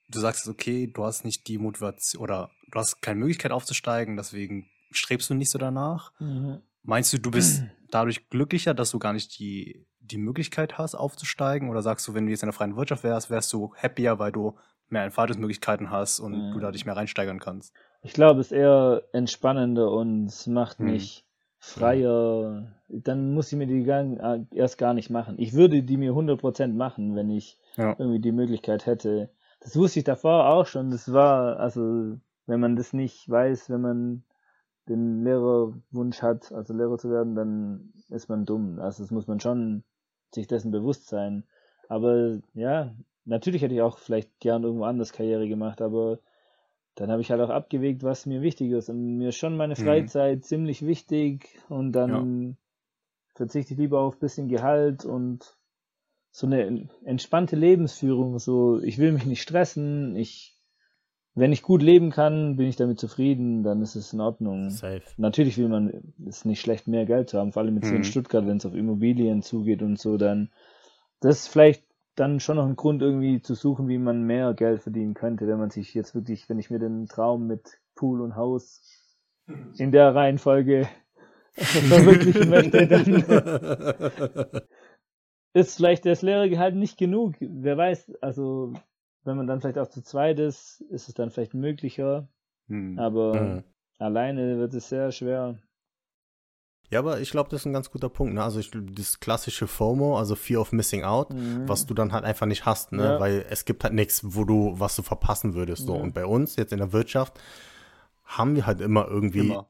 du sagst, okay, du hast nicht die Motivation oder du hast keine Möglichkeit aufzusteigen, deswegen strebst du nicht so danach. Mhm. Meinst du, du bist dadurch glücklicher, dass du gar nicht die, die Möglichkeit hast, aufzusteigen? Oder sagst du, wenn du jetzt in der freien Wirtschaft wärst, wärst du happier, weil du mehr Entfaltungsmöglichkeiten hast und mhm. du da dich mehr reinsteigern kannst? Ich glaube, es ist eher entspannender und es macht mhm. mich freier. Dann muss ich mir die gar, äh, erst gar nicht machen. Ich würde die mir 100% machen, wenn ich ja. irgendwie die Möglichkeit hätte. Das wusste ich davor auch schon. Das war, also, wenn man das nicht weiß, wenn man den Lehrerwunsch hat, also Lehrer zu werden, dann ist man dumm. Also das muss man schon sich dessen bewusst sein. Aber ja, natürlich hätte ich auch vielleicht gern irgendwo anders Karriere gemacht, aber dann habe ich halt auch abgewegt, was mir wichtig ist. Und mir ist schon meine mhm. Freizeit mhm. ziemlich wichtig und dann ja. verzichte ich lieber auf ein bisschen Gehalt und so eine entspannte Lebensführung. So, ich will mich nicht stressen, ich wenn ich gut leben kann, bin ich damit zufrieden, dann ist es in Ordnung. Safe. Natürlich will man, ist nicht schlecht, mehr Geld zu haben, vor allem jetzt mhm. in Stuttgart, wenn es auf Immobilien zugeht und so, dann, das ist vielleicht dann schon noch ein Grund irgendwie zu suchen, wie man mehr Geld verdienen könnte, wenn man sich jetzt wirklich, wenn ich mir den Traum mit Pool und Haus in der Reihenfolge verwirklichen möchte, dann ist vielleicht das Lehrergehalt nicht genug. Wer weiß, also wenn man dann vielleicht auch zu zweit ist, ist es dann vielleicht möglicher. Hm. Aber hm. alleine wird es sehr schwer. Ja, aber ich glaube, das ist ein ganz guter Punkt. Ne? Also ich, das klassische FOMO, also Fear of Missing Out, mhm. was du dann halt einfach nicht hast, ne? Ja. Weil es gibt halt nichts, wo du, was du verpassen würdest. So. Ja. Und bei uns, jetzt in der Wirtschaft, haben wir halt immer irgendwie immer.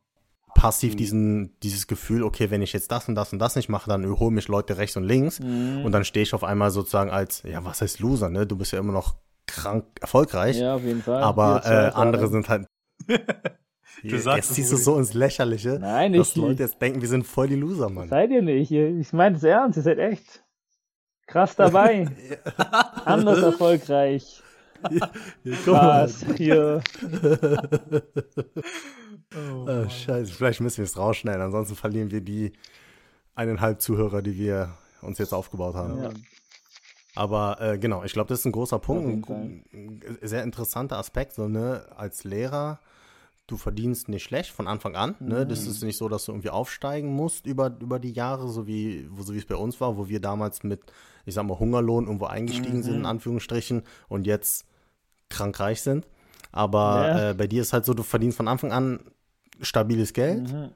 passiv mhm. diesen, dieses Gefühl, okay, wenn ich jetzt das und das und das nicht mache, dann holen mich Leute rechts und links. Mhm. Und dann stehe ich auf einmal sozusagen als, ja, was heißt Loser, ne? Du bist ja immer noch krank erfolgreich. Ja, auf jeden Fall. Aber äh, andere sind halt. du sagst, jetzt ziehst du so ins Lächerliche, Nein, dass ich, Leute jetzt denken, wir sind voll die Loser, Mann. Seid ihr nicht. Ich meine es ernst, ihr seid echt krass dabei. Anders erfolgreich. Ja, Was hier. oh, oh, scheiße, vielleicht müssen wir es rausschneiden, ansonsten verlieren wir die eineinhalb Zuhörer, die wir uns jetzt aufgebaut haben. Ja. Aber äh, genau, ich glaube, das ist ein großer Punkt, ein, ein sehr interessanter Aspekt. So, ne, als Lehrer, du verdienst nicht schlecht von Anfang an. Ne? Das ist nicht so, dass du irgendwie aufsteigen musst über, über die Jahre, so wie, so wie es bei uns war, wo wir damals mit, ich sag mal, Hungerlohn irgendwo eingestiegen mhm. sind, in Anführungsstrichen, und jetzt krankreich sind. Aber ja. äh, bei dir ist halt so, du verdienst von Anfang an stabiles Geld. Mhm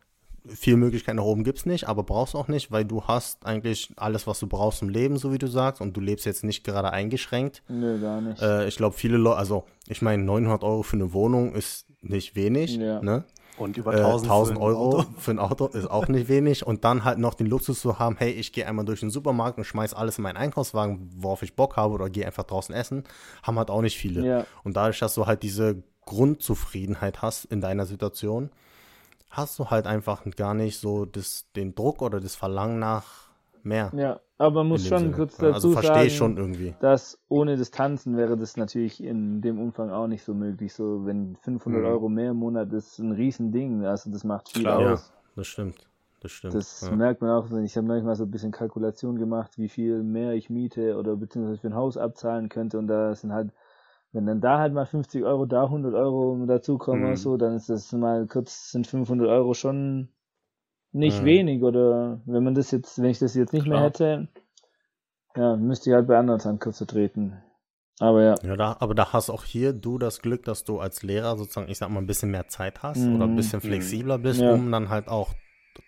viel Möglichkeiten nach oben gibt es nicht, aber brauchst auch nicht, weil du hast eigentlich alles, was du brauchst im Leben, so wie du sagst, und du lebst jetzt nicht gerade eingeschränkt. Nö, gar nicht. Äh, ich glaube, viele Leute, also ich meine, 900 Euro für eine Wohnung ist nicht wenig, ja. ne? Und über 1000, äh, 1000 für Euro für ein Auto ist auch nicht wenig. Und dann halt noch den Luxus zu haben, hey, ich gehe einmal durch den Supermarkt und schmeiß alles in meinen Einkaufswagen, worauf ich Bock habe, oder gehe einfach draußen essen, haben halt auch nicht viele. Ja. Und dadurch, dass du halt diese Grundzufriedenheit hast in deiner Situation, hast du halt einfach gar nicht so das, den Druck oder das Verlangen nach mehr. Ja, aber man muss schon Sinne. kurz dazu also verstehe ich schon irgendwie. dass ohne das Tanzen wäre das natürlich in dem Umfang auch nicht so möglich. So, wenn 500 mhm. Euro mehr im Monat ist ein Riesending, also das macht viel Klar, aus. Ja, das stimmt. Das stimmt. Das ja. merkt man auch, ich habe neulich mal so ein bisschen Kalkulation gemacht, wie viel mehr ich miete oder beziehungsweise für ein Haus abzahlen könnte und da sind halt wenn dann da halt mal 50 Euro, da 100 Euro dazukommen mhm. oder so, dann ist das mal kurz, sind 500 Euro schon nicht mhm. wenig oder wenn man das jetzt, wenn ich das jetzt nicht Klar. mehr hätte, ja, müsste ich halt bei anderen dann kürzer treten. Aber ja. Ja, da, aber da hast auch hier du das Glück, dass du als Lehrer sozusagen, ich sag mal, ein bisschen mehr Zeit hast mhm. oder ein bisschen flexibler bist, ja. um dann halt auch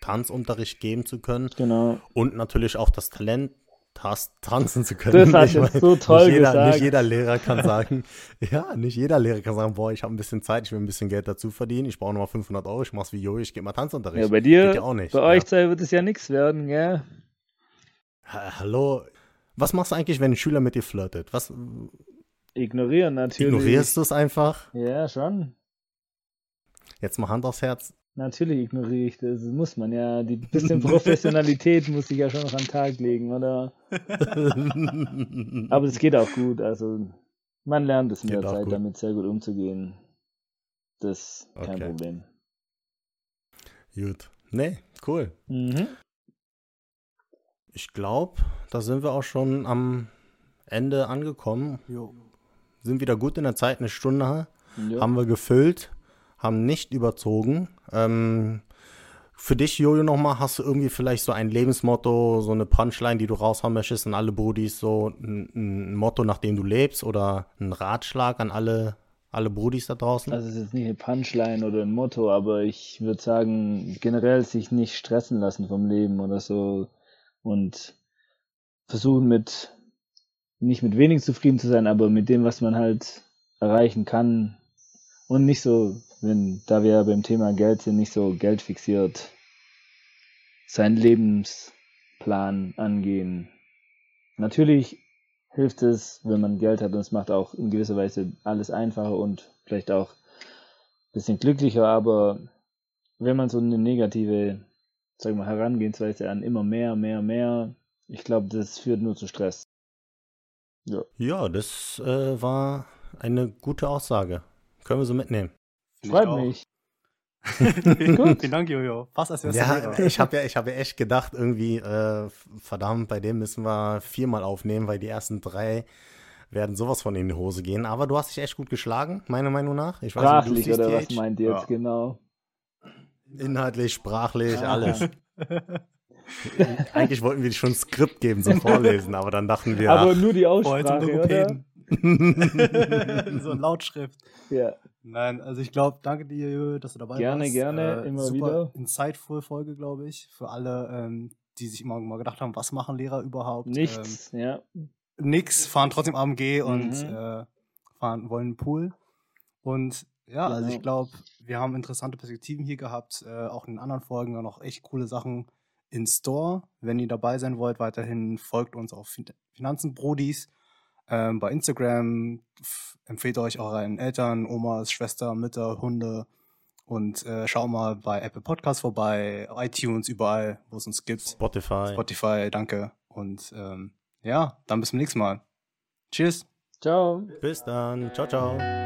Tanzunterricht geben zu können. Genau. Und natürlich auch das Talent tanzen zu können. Das hast du so toll nicht jeder, gesagt. Nicht jeder Lehrer kann sagen, ja, nicht jeder Lehrer kann sagen, boah, ich habe ein bisschen Zeit, ich will ein bisschen Geld dazu verdienen, ich brauche nochmal 500 Euro, ich mach's wie Jo, ich gebe mal Tanzunterricht. Ja, bei dir, ja auch nicht. bei ja. euch wird es ja nichts werden, gell? Hallo, was machst du eigentlich, wenn ein Schüler mit dir flirtet? Was? Ignorieren natürlich. Ignorierst du es einfach? Ja, schon. Jetzt mal Hand aufs Herz. Natürlich ignoriere ich das. das. muss man ja. Die bisschen Professionalität muss ich ja schon noch an den Tag legen, oder? Aber es geht auch gut. Also Man lernt es mit Geht der Zeit, gut. damit sehr gut umzugehen. Das ist kein okay. Problem. Gut. Nee, cool. Mhm. Ich glaube, da sind wir auch schon am Ende angekommen. Jo. Sind wieder gut in der Zeit, eine Stunde jo. haben wir gefüllt, haben nicht überzogen. Ähm, für dich, Jojo, nochmal, hast du irgendwie vielleicht so ein Lebensmotto, so eine Punchline, die du raushauen möchtest an alle Brudis, so ein, ein Motto, nach dem du lebst oder ein Ratschlag an alle, alle Brudis da draußen? Also es ist jetzt nicht eine Punchline oder ein Motto, aber ich würde sagen, generell sich nicht stressen lassen vom Leben oder so und versuchen mit, nicht mit wenig zufrieden zu sein, aber mit dem, was man halt erreichen kann und nicht so wenn, da wir beim Thema Geld sind, nicht so geldfixiert seinen Lebensplan angehen. Natürlich hilft es, wenn man Geld hat und es macht auch in gewisser Weise alles einfacher und vielleicht auch ein bisschen glücklicher, aber wenn man so eine negative, sagen wir, Herangehensweise an immer mehr, mehr, mehr, ich glaube, das führt nur zu Stress. Ja, ja das äh, war eine gute Aussage. Können wir so mitnehmen. Freut mich. Gut. Vielen Dank, Jojo. Was als ja, ich habe ja, hab ja echt gedacht, irgendwie, äh, verdammt, bei dem müssen wir viermal aufnehmen, weil die ersten drei werden sowas von in die Hose gehen. Aber du hast dich echt gut geschlagen, meiner Meinung nach. Ich weiß sprachlich, nicht, oder was meint ihr jetzt ja. genau? Inhaltlich, sprachlich, ah. alles. Eigentlich wollten wir schon ein Skript geben zum Vorlesen, aber dann dachten wir. Aber ach, nur die Aussprache, oder? so ein Lautschrift. Ja. Nein, also ich glaube, danke dir, dass du dabei gerne, warst. Gerne, gerne, äh, immer super wieder. Insightful Folge, glaube ich, für alle, ähm, die sich immer mal gedacht haben, was machen Lehrer überhaupt? Nichts, ähm, ja. Nix, fahren trotzdem AMG mhm. und äh, fahren, wollen einen Pool. Und ja, genau. also ich glaube, wir haben interessante Perspektiven hier gehabt, äh, auch in den anderen Folgen noch echt coole Sachen in Store. Wenn ihr dabei sein wollt, weiterhin folgt uns auf Finanzen Brodis ähm, bei Instagram. Empfehlt euch euren Eltern, Omas, Schwester, Mütter, Hunde und äh, schau mal bei Apple Podcasts vorbei, iTunes, überall, wo es uns gibt. Spotify. Spotify, danke. Und ähm, ja, dann bis zum nächsten Mal. Tschüss. Ciao. Bis dann. Ciao, ciao.